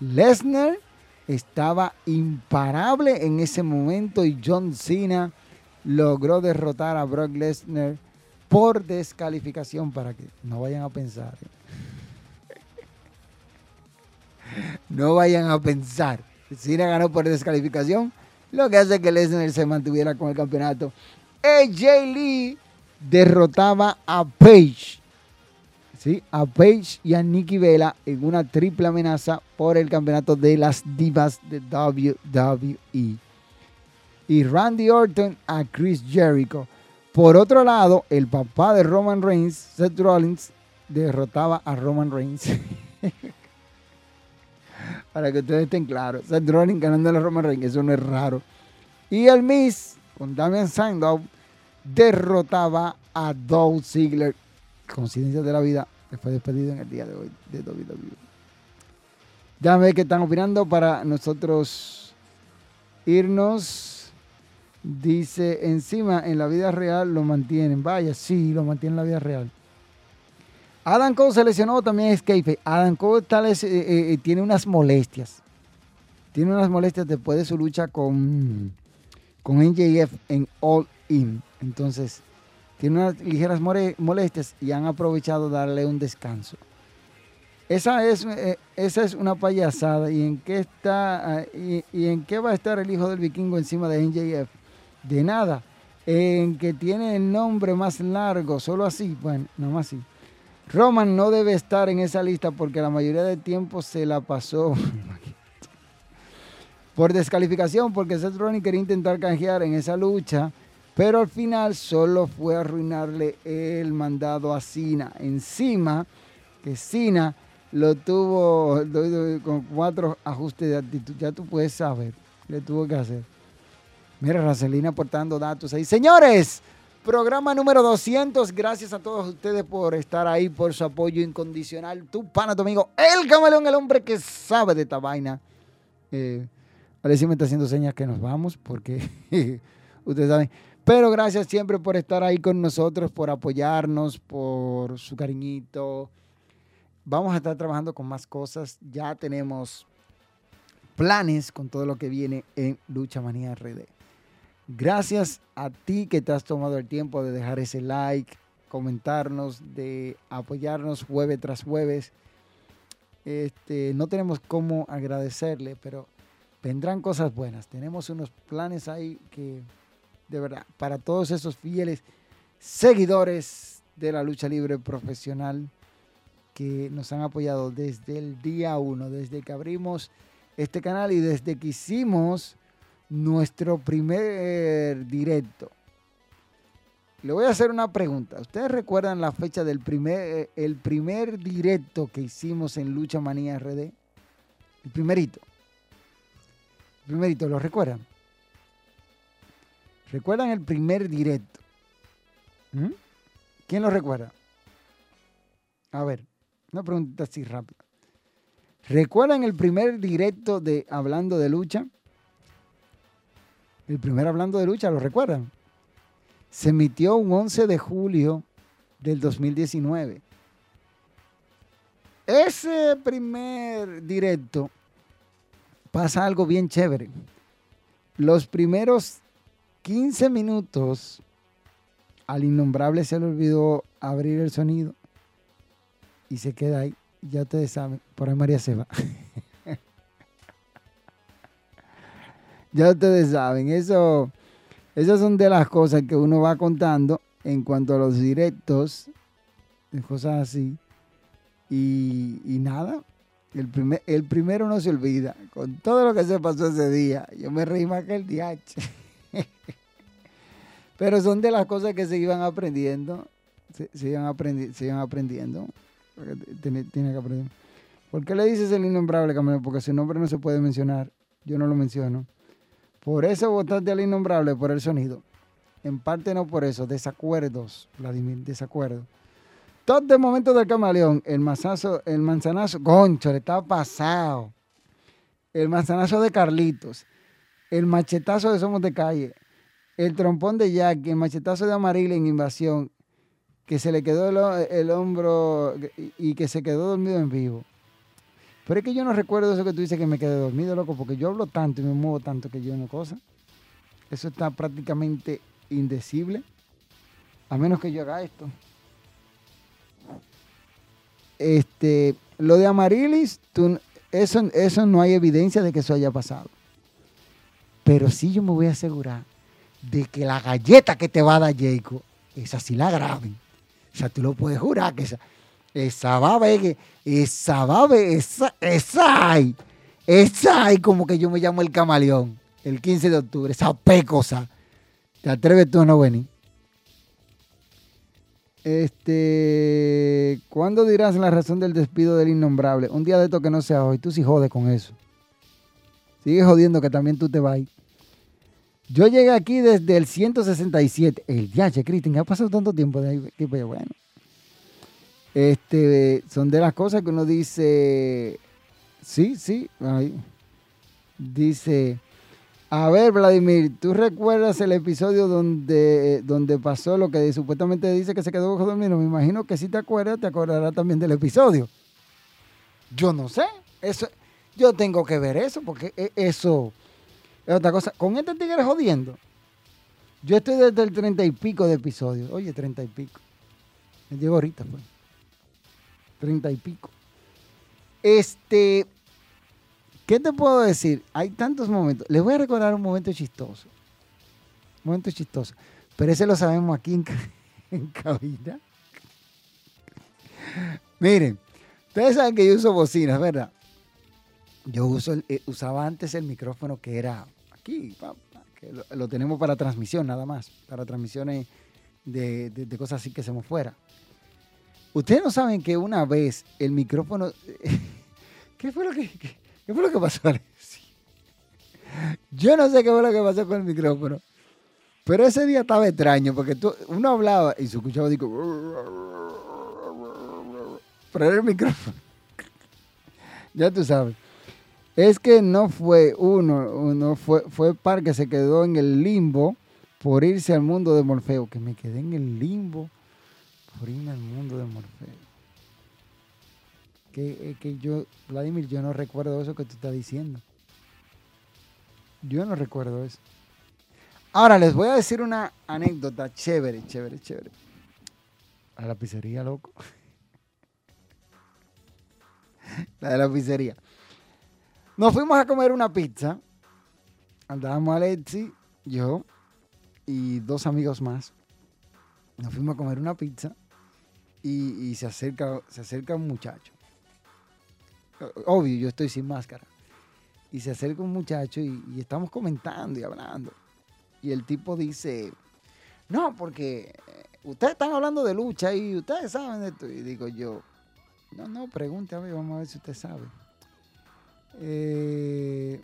Lesnar estaba imparable en ese momento y John Cena logró derrotar a Brock Lesnar por descalificación para que no vayan a pensar. ¿eh? No vayan a pensar. Cena ganó por descalificación, lo que hace que Lesnar se mantuviera con el campeonato. AJ Lee derrotaba a Page. ¿sí? A Page y a Nikki Vela en una triple amenaza por el campeonato de las divas de WWE y Randy Orton a Chris Jericho. Por otro lado, el papá de Roman Reigns, Seth Rollins, derrotaba a Roman Reigns. Para que ustedes estén claros. Seth Rollins ganando a Roman Reigns, eso no es raro. Y el Miz, con Damian Sandow, derrotaba a Dolph Ziggler. Coincidencia de la vida, que fue despedido en el día de hoy de WWE. Déjame ver qué están opinando para nosotros irnos. Dice, encima en la vida real lo mantienen. Vaya, sí, lo mantienen en la vida real. Adam Cole se lesionó también es Keife. Adam Cole tal es, eh, eh, tiene unas molestias. Tiene unas molestias después de su lucha con, con NJF en All In. Entonces, tiene unas ligeras molestias y han aprovechado darle un descanso. Esa es, eh, esa es una payasada. ¿Y en, qué está, y, y en qué va a estar el hijo del vikingo encima de NJF? De nada. En que tiene el nombre más largo, solo así. Bueno, nomás así. Roman no debe estar en esa lista porque la mayoría del tiempo se la pasó por descalificación porque Seth Rollins quería intentar canjear en esa lucha, pero al final solo fue arruinarle el mandado a Cena. Encima que Cena lo tuvo con cuatro ajustes de actitud, ya tú puedes saber, le tuvo que hacer. Mira, Racelina aportando datos ahí. Señores, programa número 200. Gracias a todos ustedes por estar ahí, por su apoyo incondicional. Tu pana, tu amigo, el camaleón, el hombre que sabe de esta vaina. Eh, Alexis me está haciendo señas que nos vamos porque ustedes saben. Pero gracias siempre por estar ahí con nosotros, por apoyarnos, por su cariñito. Vamos a estar trabajando con más cosas. Ya tenemos planes con todo lo que viene en Lucha Manía RD. Gracias a ti que te has tomado el tiempo de dejar ese like, comentarnos, de apoyarnos jueves tras jueves. Este, no tenemos cómo agradecerle, pero vendrán cosas buenas. Tenemos unos planes ahí que, de verdad, para todos esos fieles seguidores de la lucha libre profesional que nos han apoyado desde el día uno, desde que abrimos este canal y desde que hicimos nuestro primer directo. Le voy a hacer una pregunta. ¿Ustedes recuerdan la fecha del primer, eh, el primer directo que hicimos en Lucha Manía RD? El primerito. El primerito, ¿lo recuerdan? ¿Recuerdan el primer directo? ¿Mm? ¿Quién lo recuerda? A ver, una pregunta así rápida. ¿Recuerdan el primer directo de Hablando de Lucha? El primer Hablando de Lucha, ¿lo recuerdan? Se emitió un 11 de julio del 2019. Ese primer directo pasa algo bien chévere. Los primeros 15 minutos al innombrable se le olvidó abrir el sonido y se queda ahí. Ya ustedes saben, por ahí María se. ya ustedes saben, eso, esas son de las cosas que uno va contando en cuanto a los directos, cosas así. Y, y nada, el, primer, el primero no se olvida. Con todo lo que se pasó ese día, yo me reí más que el DH. Pero son de las cosas que se iban aprendiendo. Se, iban, aprendi se iban aprendiendo. Tiene, tiene, que aprender. ¿Por qué le dices el innombrable, Camilo? Porque su nombre no se puede mencionar. Yo no lo menciono. Por eso votaste al innombrable, por el sonido. En parte no por eso. Desacuerdos, Vladimir, desacuerdos. Todo el momento del camaleón, el el manzanazo, concho, le estaba pasado. El manzanazo de Carlitos, el machetazo de Somos de Calle, el trompón de Jack, el machetazo de Amaril en invasión, que se le quedó el, hombro y que se quedó dormido en vivo. Pero es que yo no recuerdo eso que tú dices que me quedé dormido, loco, porque yo hablo tanto y me muevo tanto que yo no cosa. Eso está prácticamente indecible, a menos que yo haga esto. Este, lo de Amarilis, tú, eso, eso no hay evidencia de que eso haya pasado. Pero sí yo me voy a asegurar de que la galleta que te va a dar Jacob, esa sí la graben. O sea, tú lo puedes jurar que esa, esa va a ver, esa va a ver, esa, esa hay. Esa hay como que yo me llamo el camaleón, el 15 de octubre, esa pecosa. ¿Te atreves tú a no venir? Este, ¿cuándo dirás la razón del despido del innombrable? Un día de esto que no sea hoy. Tú sí jodes con eso. Sigue jodiendo que también tú te vas. Yo llegué aquí desde el 167. El yache, Cristian, ha pasado tanto tiempo de ahí. Tipo, bueno. Este, son de las cosas que uno dice. Sí, sí. Dice. A ver, Vladimir, ¿tú recuerdas el episodio donde, donde pasó lo que supuestamente dice que se quedó dormido? Me imagino que si te acuerdas, te acordarás también del episodio. Yo no sé. Eso, yo tengo que ver eso, porque eso es otra cosa. Con este tigre jodiendo. Yo estoy desde el treinta y pico de episodios. Oye, treinta y pico. Me llevo ahorita, pues. Treinta y pico. Este. ¿Qué te puedo decir? Hay tantos momentos. Les voy a recordar un momento chistoso. Un momento chistoso. Pero ese lo sabemos aquí en, en cabina. Miren, ustedes saben que yo uso bocinas, ¿verdad? Yo uso eh, usaba antes el micrófono que era aquí, que lo, tenemos para transmisión nada más, para transmisiones de, de, cosas así que me fuera. Ustedes no saben que una vez el micrófono... ¿Qué fue lo que, qué, fue lo que pasó? Yo no sé qué fue lo que pasó con el micrófono. Pero ese día estaba extraño porque tú, uno hablaba y se escuchaba digo, pero el micrófono. ya tú sabes. Es que no fue uno, uno fue, fue par que se quedó en el limbo por irse al mundo de Morfeo, que me quedé en el limbo por irme al mundo de Morfeo. Que, eh, que yo, Vladimir, yo no recuerdo eso que tú estás diciendo. Yo no recuerdo eso. Ahora les voy a decir una anécdota chévere, chévere, chévere. A la pizzería, loco. la de la pizzería. Nos fuimos a comer una pizza. Andábamos Alexi, yo y dos amigos más. Nos fuimos a comer una pizza y, se, acerca, se acerca un muchacho. Obvio, yo estoy sin máscara. Y se acerca un muchacho y, estamos comentando y hablando. Y el tipo dice, no, porque eh, ustedes están hablando de lucha y ustedes saben de esto. Y digo yo, no, no, ver, vamos a ver si usted sabe. Eh,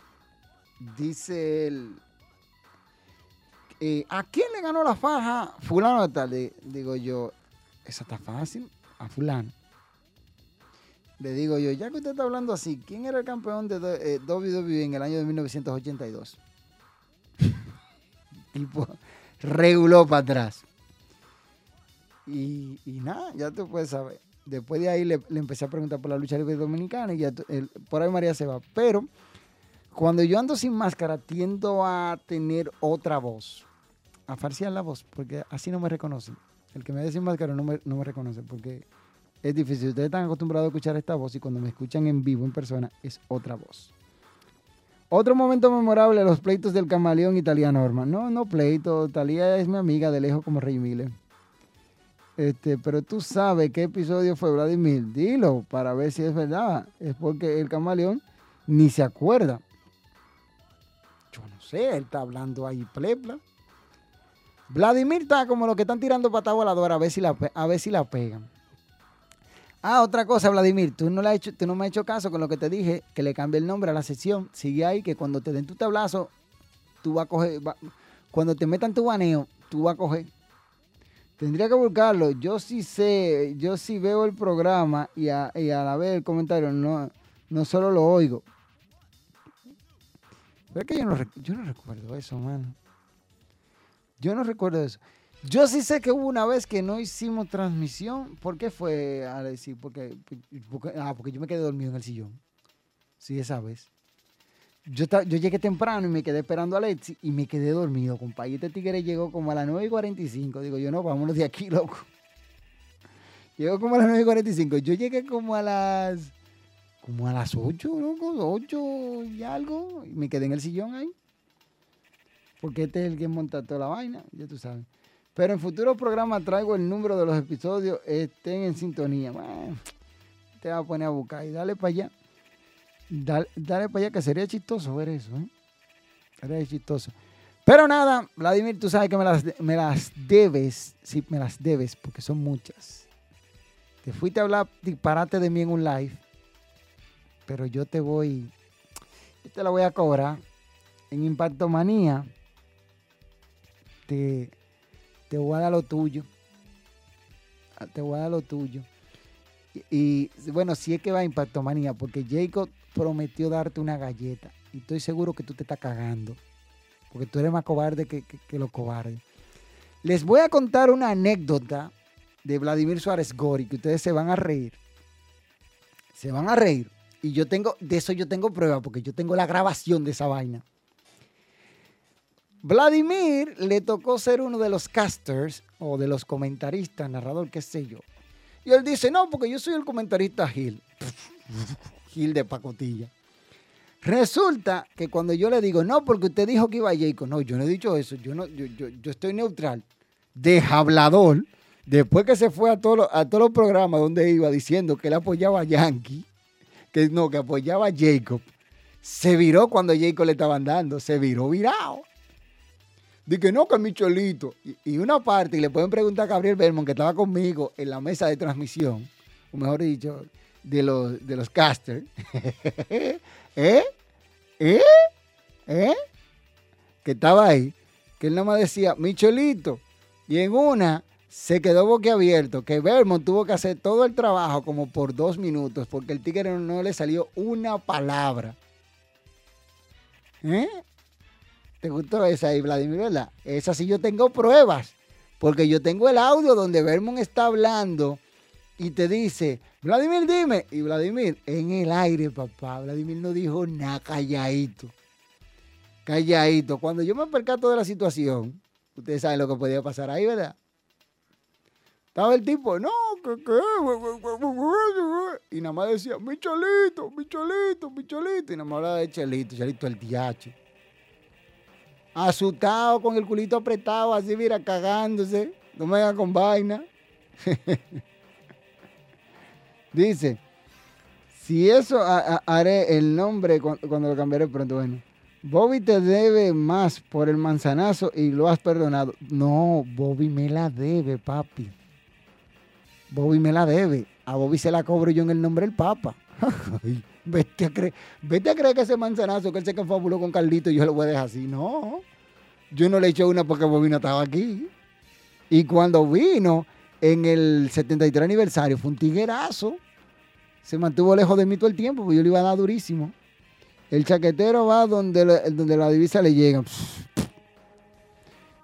dice él, eh, ¿a quién le ganó la faja fulano de tal? Digo yo, esa está fácil, a fulano. Le digo yo, ya que usted está hablando así, ¿quién era el campeón de eh, WWE en el año de 1982? tipo, reguló para atrás. Y, nada, ya tú puedes saber. Después de ahí le, empecé a preguntar por la lucha libre dominicana y ya por ahí María se va. Pero cuando yo ando sin máscara, tiendo a tener otra voz. A farsear la voz, porque así no me reconocen. El que me ve sin máscara no me, no me reconoce, porque es difícil. Ustedes están acostumbrados a escuchar esta voz y cuando me escuchan en vivo, en persona, es otra voz. Otro momento memorable, los pleitos del camaleón y Talía Norma. No, no pleito, Talía es mi amiga de lejos como Rey Miller. Este, pero tú sabes qué episodio fue Vladimir. Dilo para ver si es verdad. Es porque el camaleón ni se acuerda. Yo no sé, él está hablando ahí plepla. Vladimir está como los que están tirando patada voladora a ver si la, a ver si la pegan. Ah, otra cosa, Vladimir, tú no, le has hecho, tú no me has hecho caso con lo que te dije, que le cambie el nombre a la sección. Sigue ahí, que cuando te den tu tablazo, tú vas a coger, cuando te metan tu baneo, tú vas a coger. Tendría que buscarlo. Yo sí sé, yo sí veo el programa y a, la vez el comentario, no, solo lo oigo. Pero es que yo no, yo no recuerdo eso, mano. Yo no recuerdo eso. Yo sí sé que hubo una vez que no hicimos transmisión. ¿Por qué fue, Alexi? Porque, porque, ah, porque yo me quedé dormido en el sillón. Sí, esa vez. Yo, yo llegué temprano y me quedé esperando a Alexi y me quedé dormido, compa. Y este tigre llegó como a las 9 y 45. Digo yo, no, vámonos de aquí, loco. Llegó como a las 9 y 45. Yo llegué como a las... Como a las 8, loco. 8 y algo. Y me quedé en el sillón ahí. Porque este es el que monta toda la vaina, ya tú sabes. Pero en futuros programas traigo el número de los episodios, estén en sintonía. Bueno, te va a poner a buscar y dale para allá. Dale, para allá, que sería chistoso ver eso, ¿eh? Sería chistoso. Pero nada, Vladimir, tú sabes que me las, me las debes, sí, me las debes, porque son muchas. Te fuiste a hablar disparate de mí en un live, pero yo te voy, yo te la voy a cobrar en Impacto Manía. Te, te voy a dar lo tuyo. Ah, Te voy a dar lo tuyo. Y, y, bueno, si es que va a Impacto Manía, porque Jacob prometió darte una galleta. Y estoy seguro que tú te estás cagando. Porque tú eres más cobarde que, que, que los cobardes. Les voy a contar una anécdota de Vladimir Suárez Gori, que ustedes se van a reír. Se van a reír. Y yo tengo, de eso yo tengo prueba, porque yo tengo la grabación de esa vaina. Vladimir le tocó ser uno de los casters o de los comentaristas, narrador, qué sé yo. Y él dice, no, porque yo soy el comentarista Gil. Gil de pacotilla. Resulta que cuando yo le digo, no, porque usted dijo que iba a Jacob. No, yo no he dicho eso. Yo, no, yo, yo, estoy neutral. De hablador. Después que se fue a, todos los- a los programas donde iba diciendo que él apoyaba a Yankee, que no, que apoyaba a Jacob, se viró cuando Jacob le estaban dando. Se viró virado. Dije, no, que mi cholito. Y, una parte, y le pueden preguntar a Gabriel Belmont, que estaba conmigo en la mesa de transmisión, o mejor dicho, de los, de los casters. ¿Eh? ¿Eh? ¿Eh? Que estaba ahí. Que él nada más decía, mi cholito. Y en una se quedó boquiabierto, que Belmont tuvo que hacer todo el trabajo como por dos minutos, porque el tigre no le salió una palabra. ¿Eh? ¿Te gustó esa ahí, Vladimir, verdad? Esa sí yo tengo pruebas. Porque yo tengo el audio donde Vermont está hablando y te dice, Vladimir, dime. Y Vladimir, en el aire, papá. Vladimir no dijo nada, calladito. Calladito. Cuando yo me percato de la situación, ustedes saben lo que podía pasar ahí, ¿verdad? Estaba el tipo, no, que qué, y nada más decía, mi chelito, mi chelito, mi chelito, y nada más hablaba de chelito, chelito el diache. Asustado, con el culito apretado, así, mira, cagándose, no me hagan con vaina. Dice, si eso ha- ha- haré el nombre cu- cuando lo cambiaré pronto, bueno. Bobby te debe más por el manzanazo y lo has perdonado. No, Bobby me la debe, papi. Bobby me la debe. A Bobby se la cobro yo en el nombre del Papa. Vete, a creer, vete a creer que ese manzanazo que él se confabuló con Carlito yo lo voy a dejar así. No, yo no le eché una porque Bobby no estaba aquí. Y cuando vino en el 73 aniversario fue un tiguerazo. Se mantuvo lejos de mí todo el tiempo porque yo le iba a dar durísimo. El chaquetero va donde, la- donde la divisa le llega.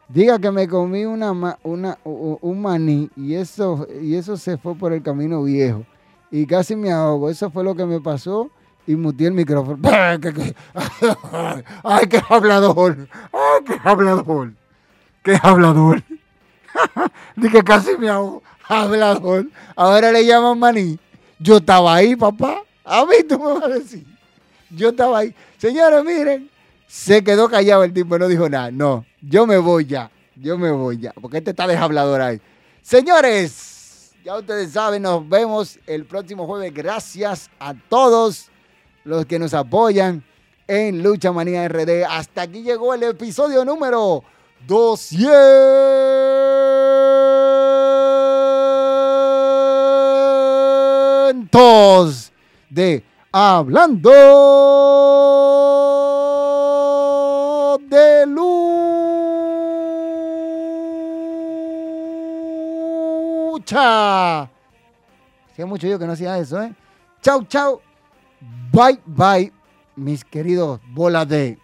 Diga que me comí una, una, un maní y eso, y eso se fue por el camino viejo. Y casi me ahogo. Eso fue lo que me pasó y muteé el micrófono. ¡Ay, qué, hablador! ¡Ay, qué hablador! ¡Qué hablador! Dije casi me ahogo. Hablador. Ahora le llaman maní. Yo estaba ahí, papá. A mí tú me vas a decir. Yo estaba ahí. Señores, miren. Se quedó callado el tipo, no dijo nada. No, yo me voy ya. Yo me voy ya. Porque este está de hablador ahí. Señores, ya ustedes saben, nos vemos el próximo jueves. Gracias a todos los que nos apoyan en Lucha Manía RD. Hasta aquí llegó el episodio número 200 de Hablando Lucha. Hacía mucho yo que no hacía eso, ¿eh? Chau, chau. Bye, bye, mis queridos bolas de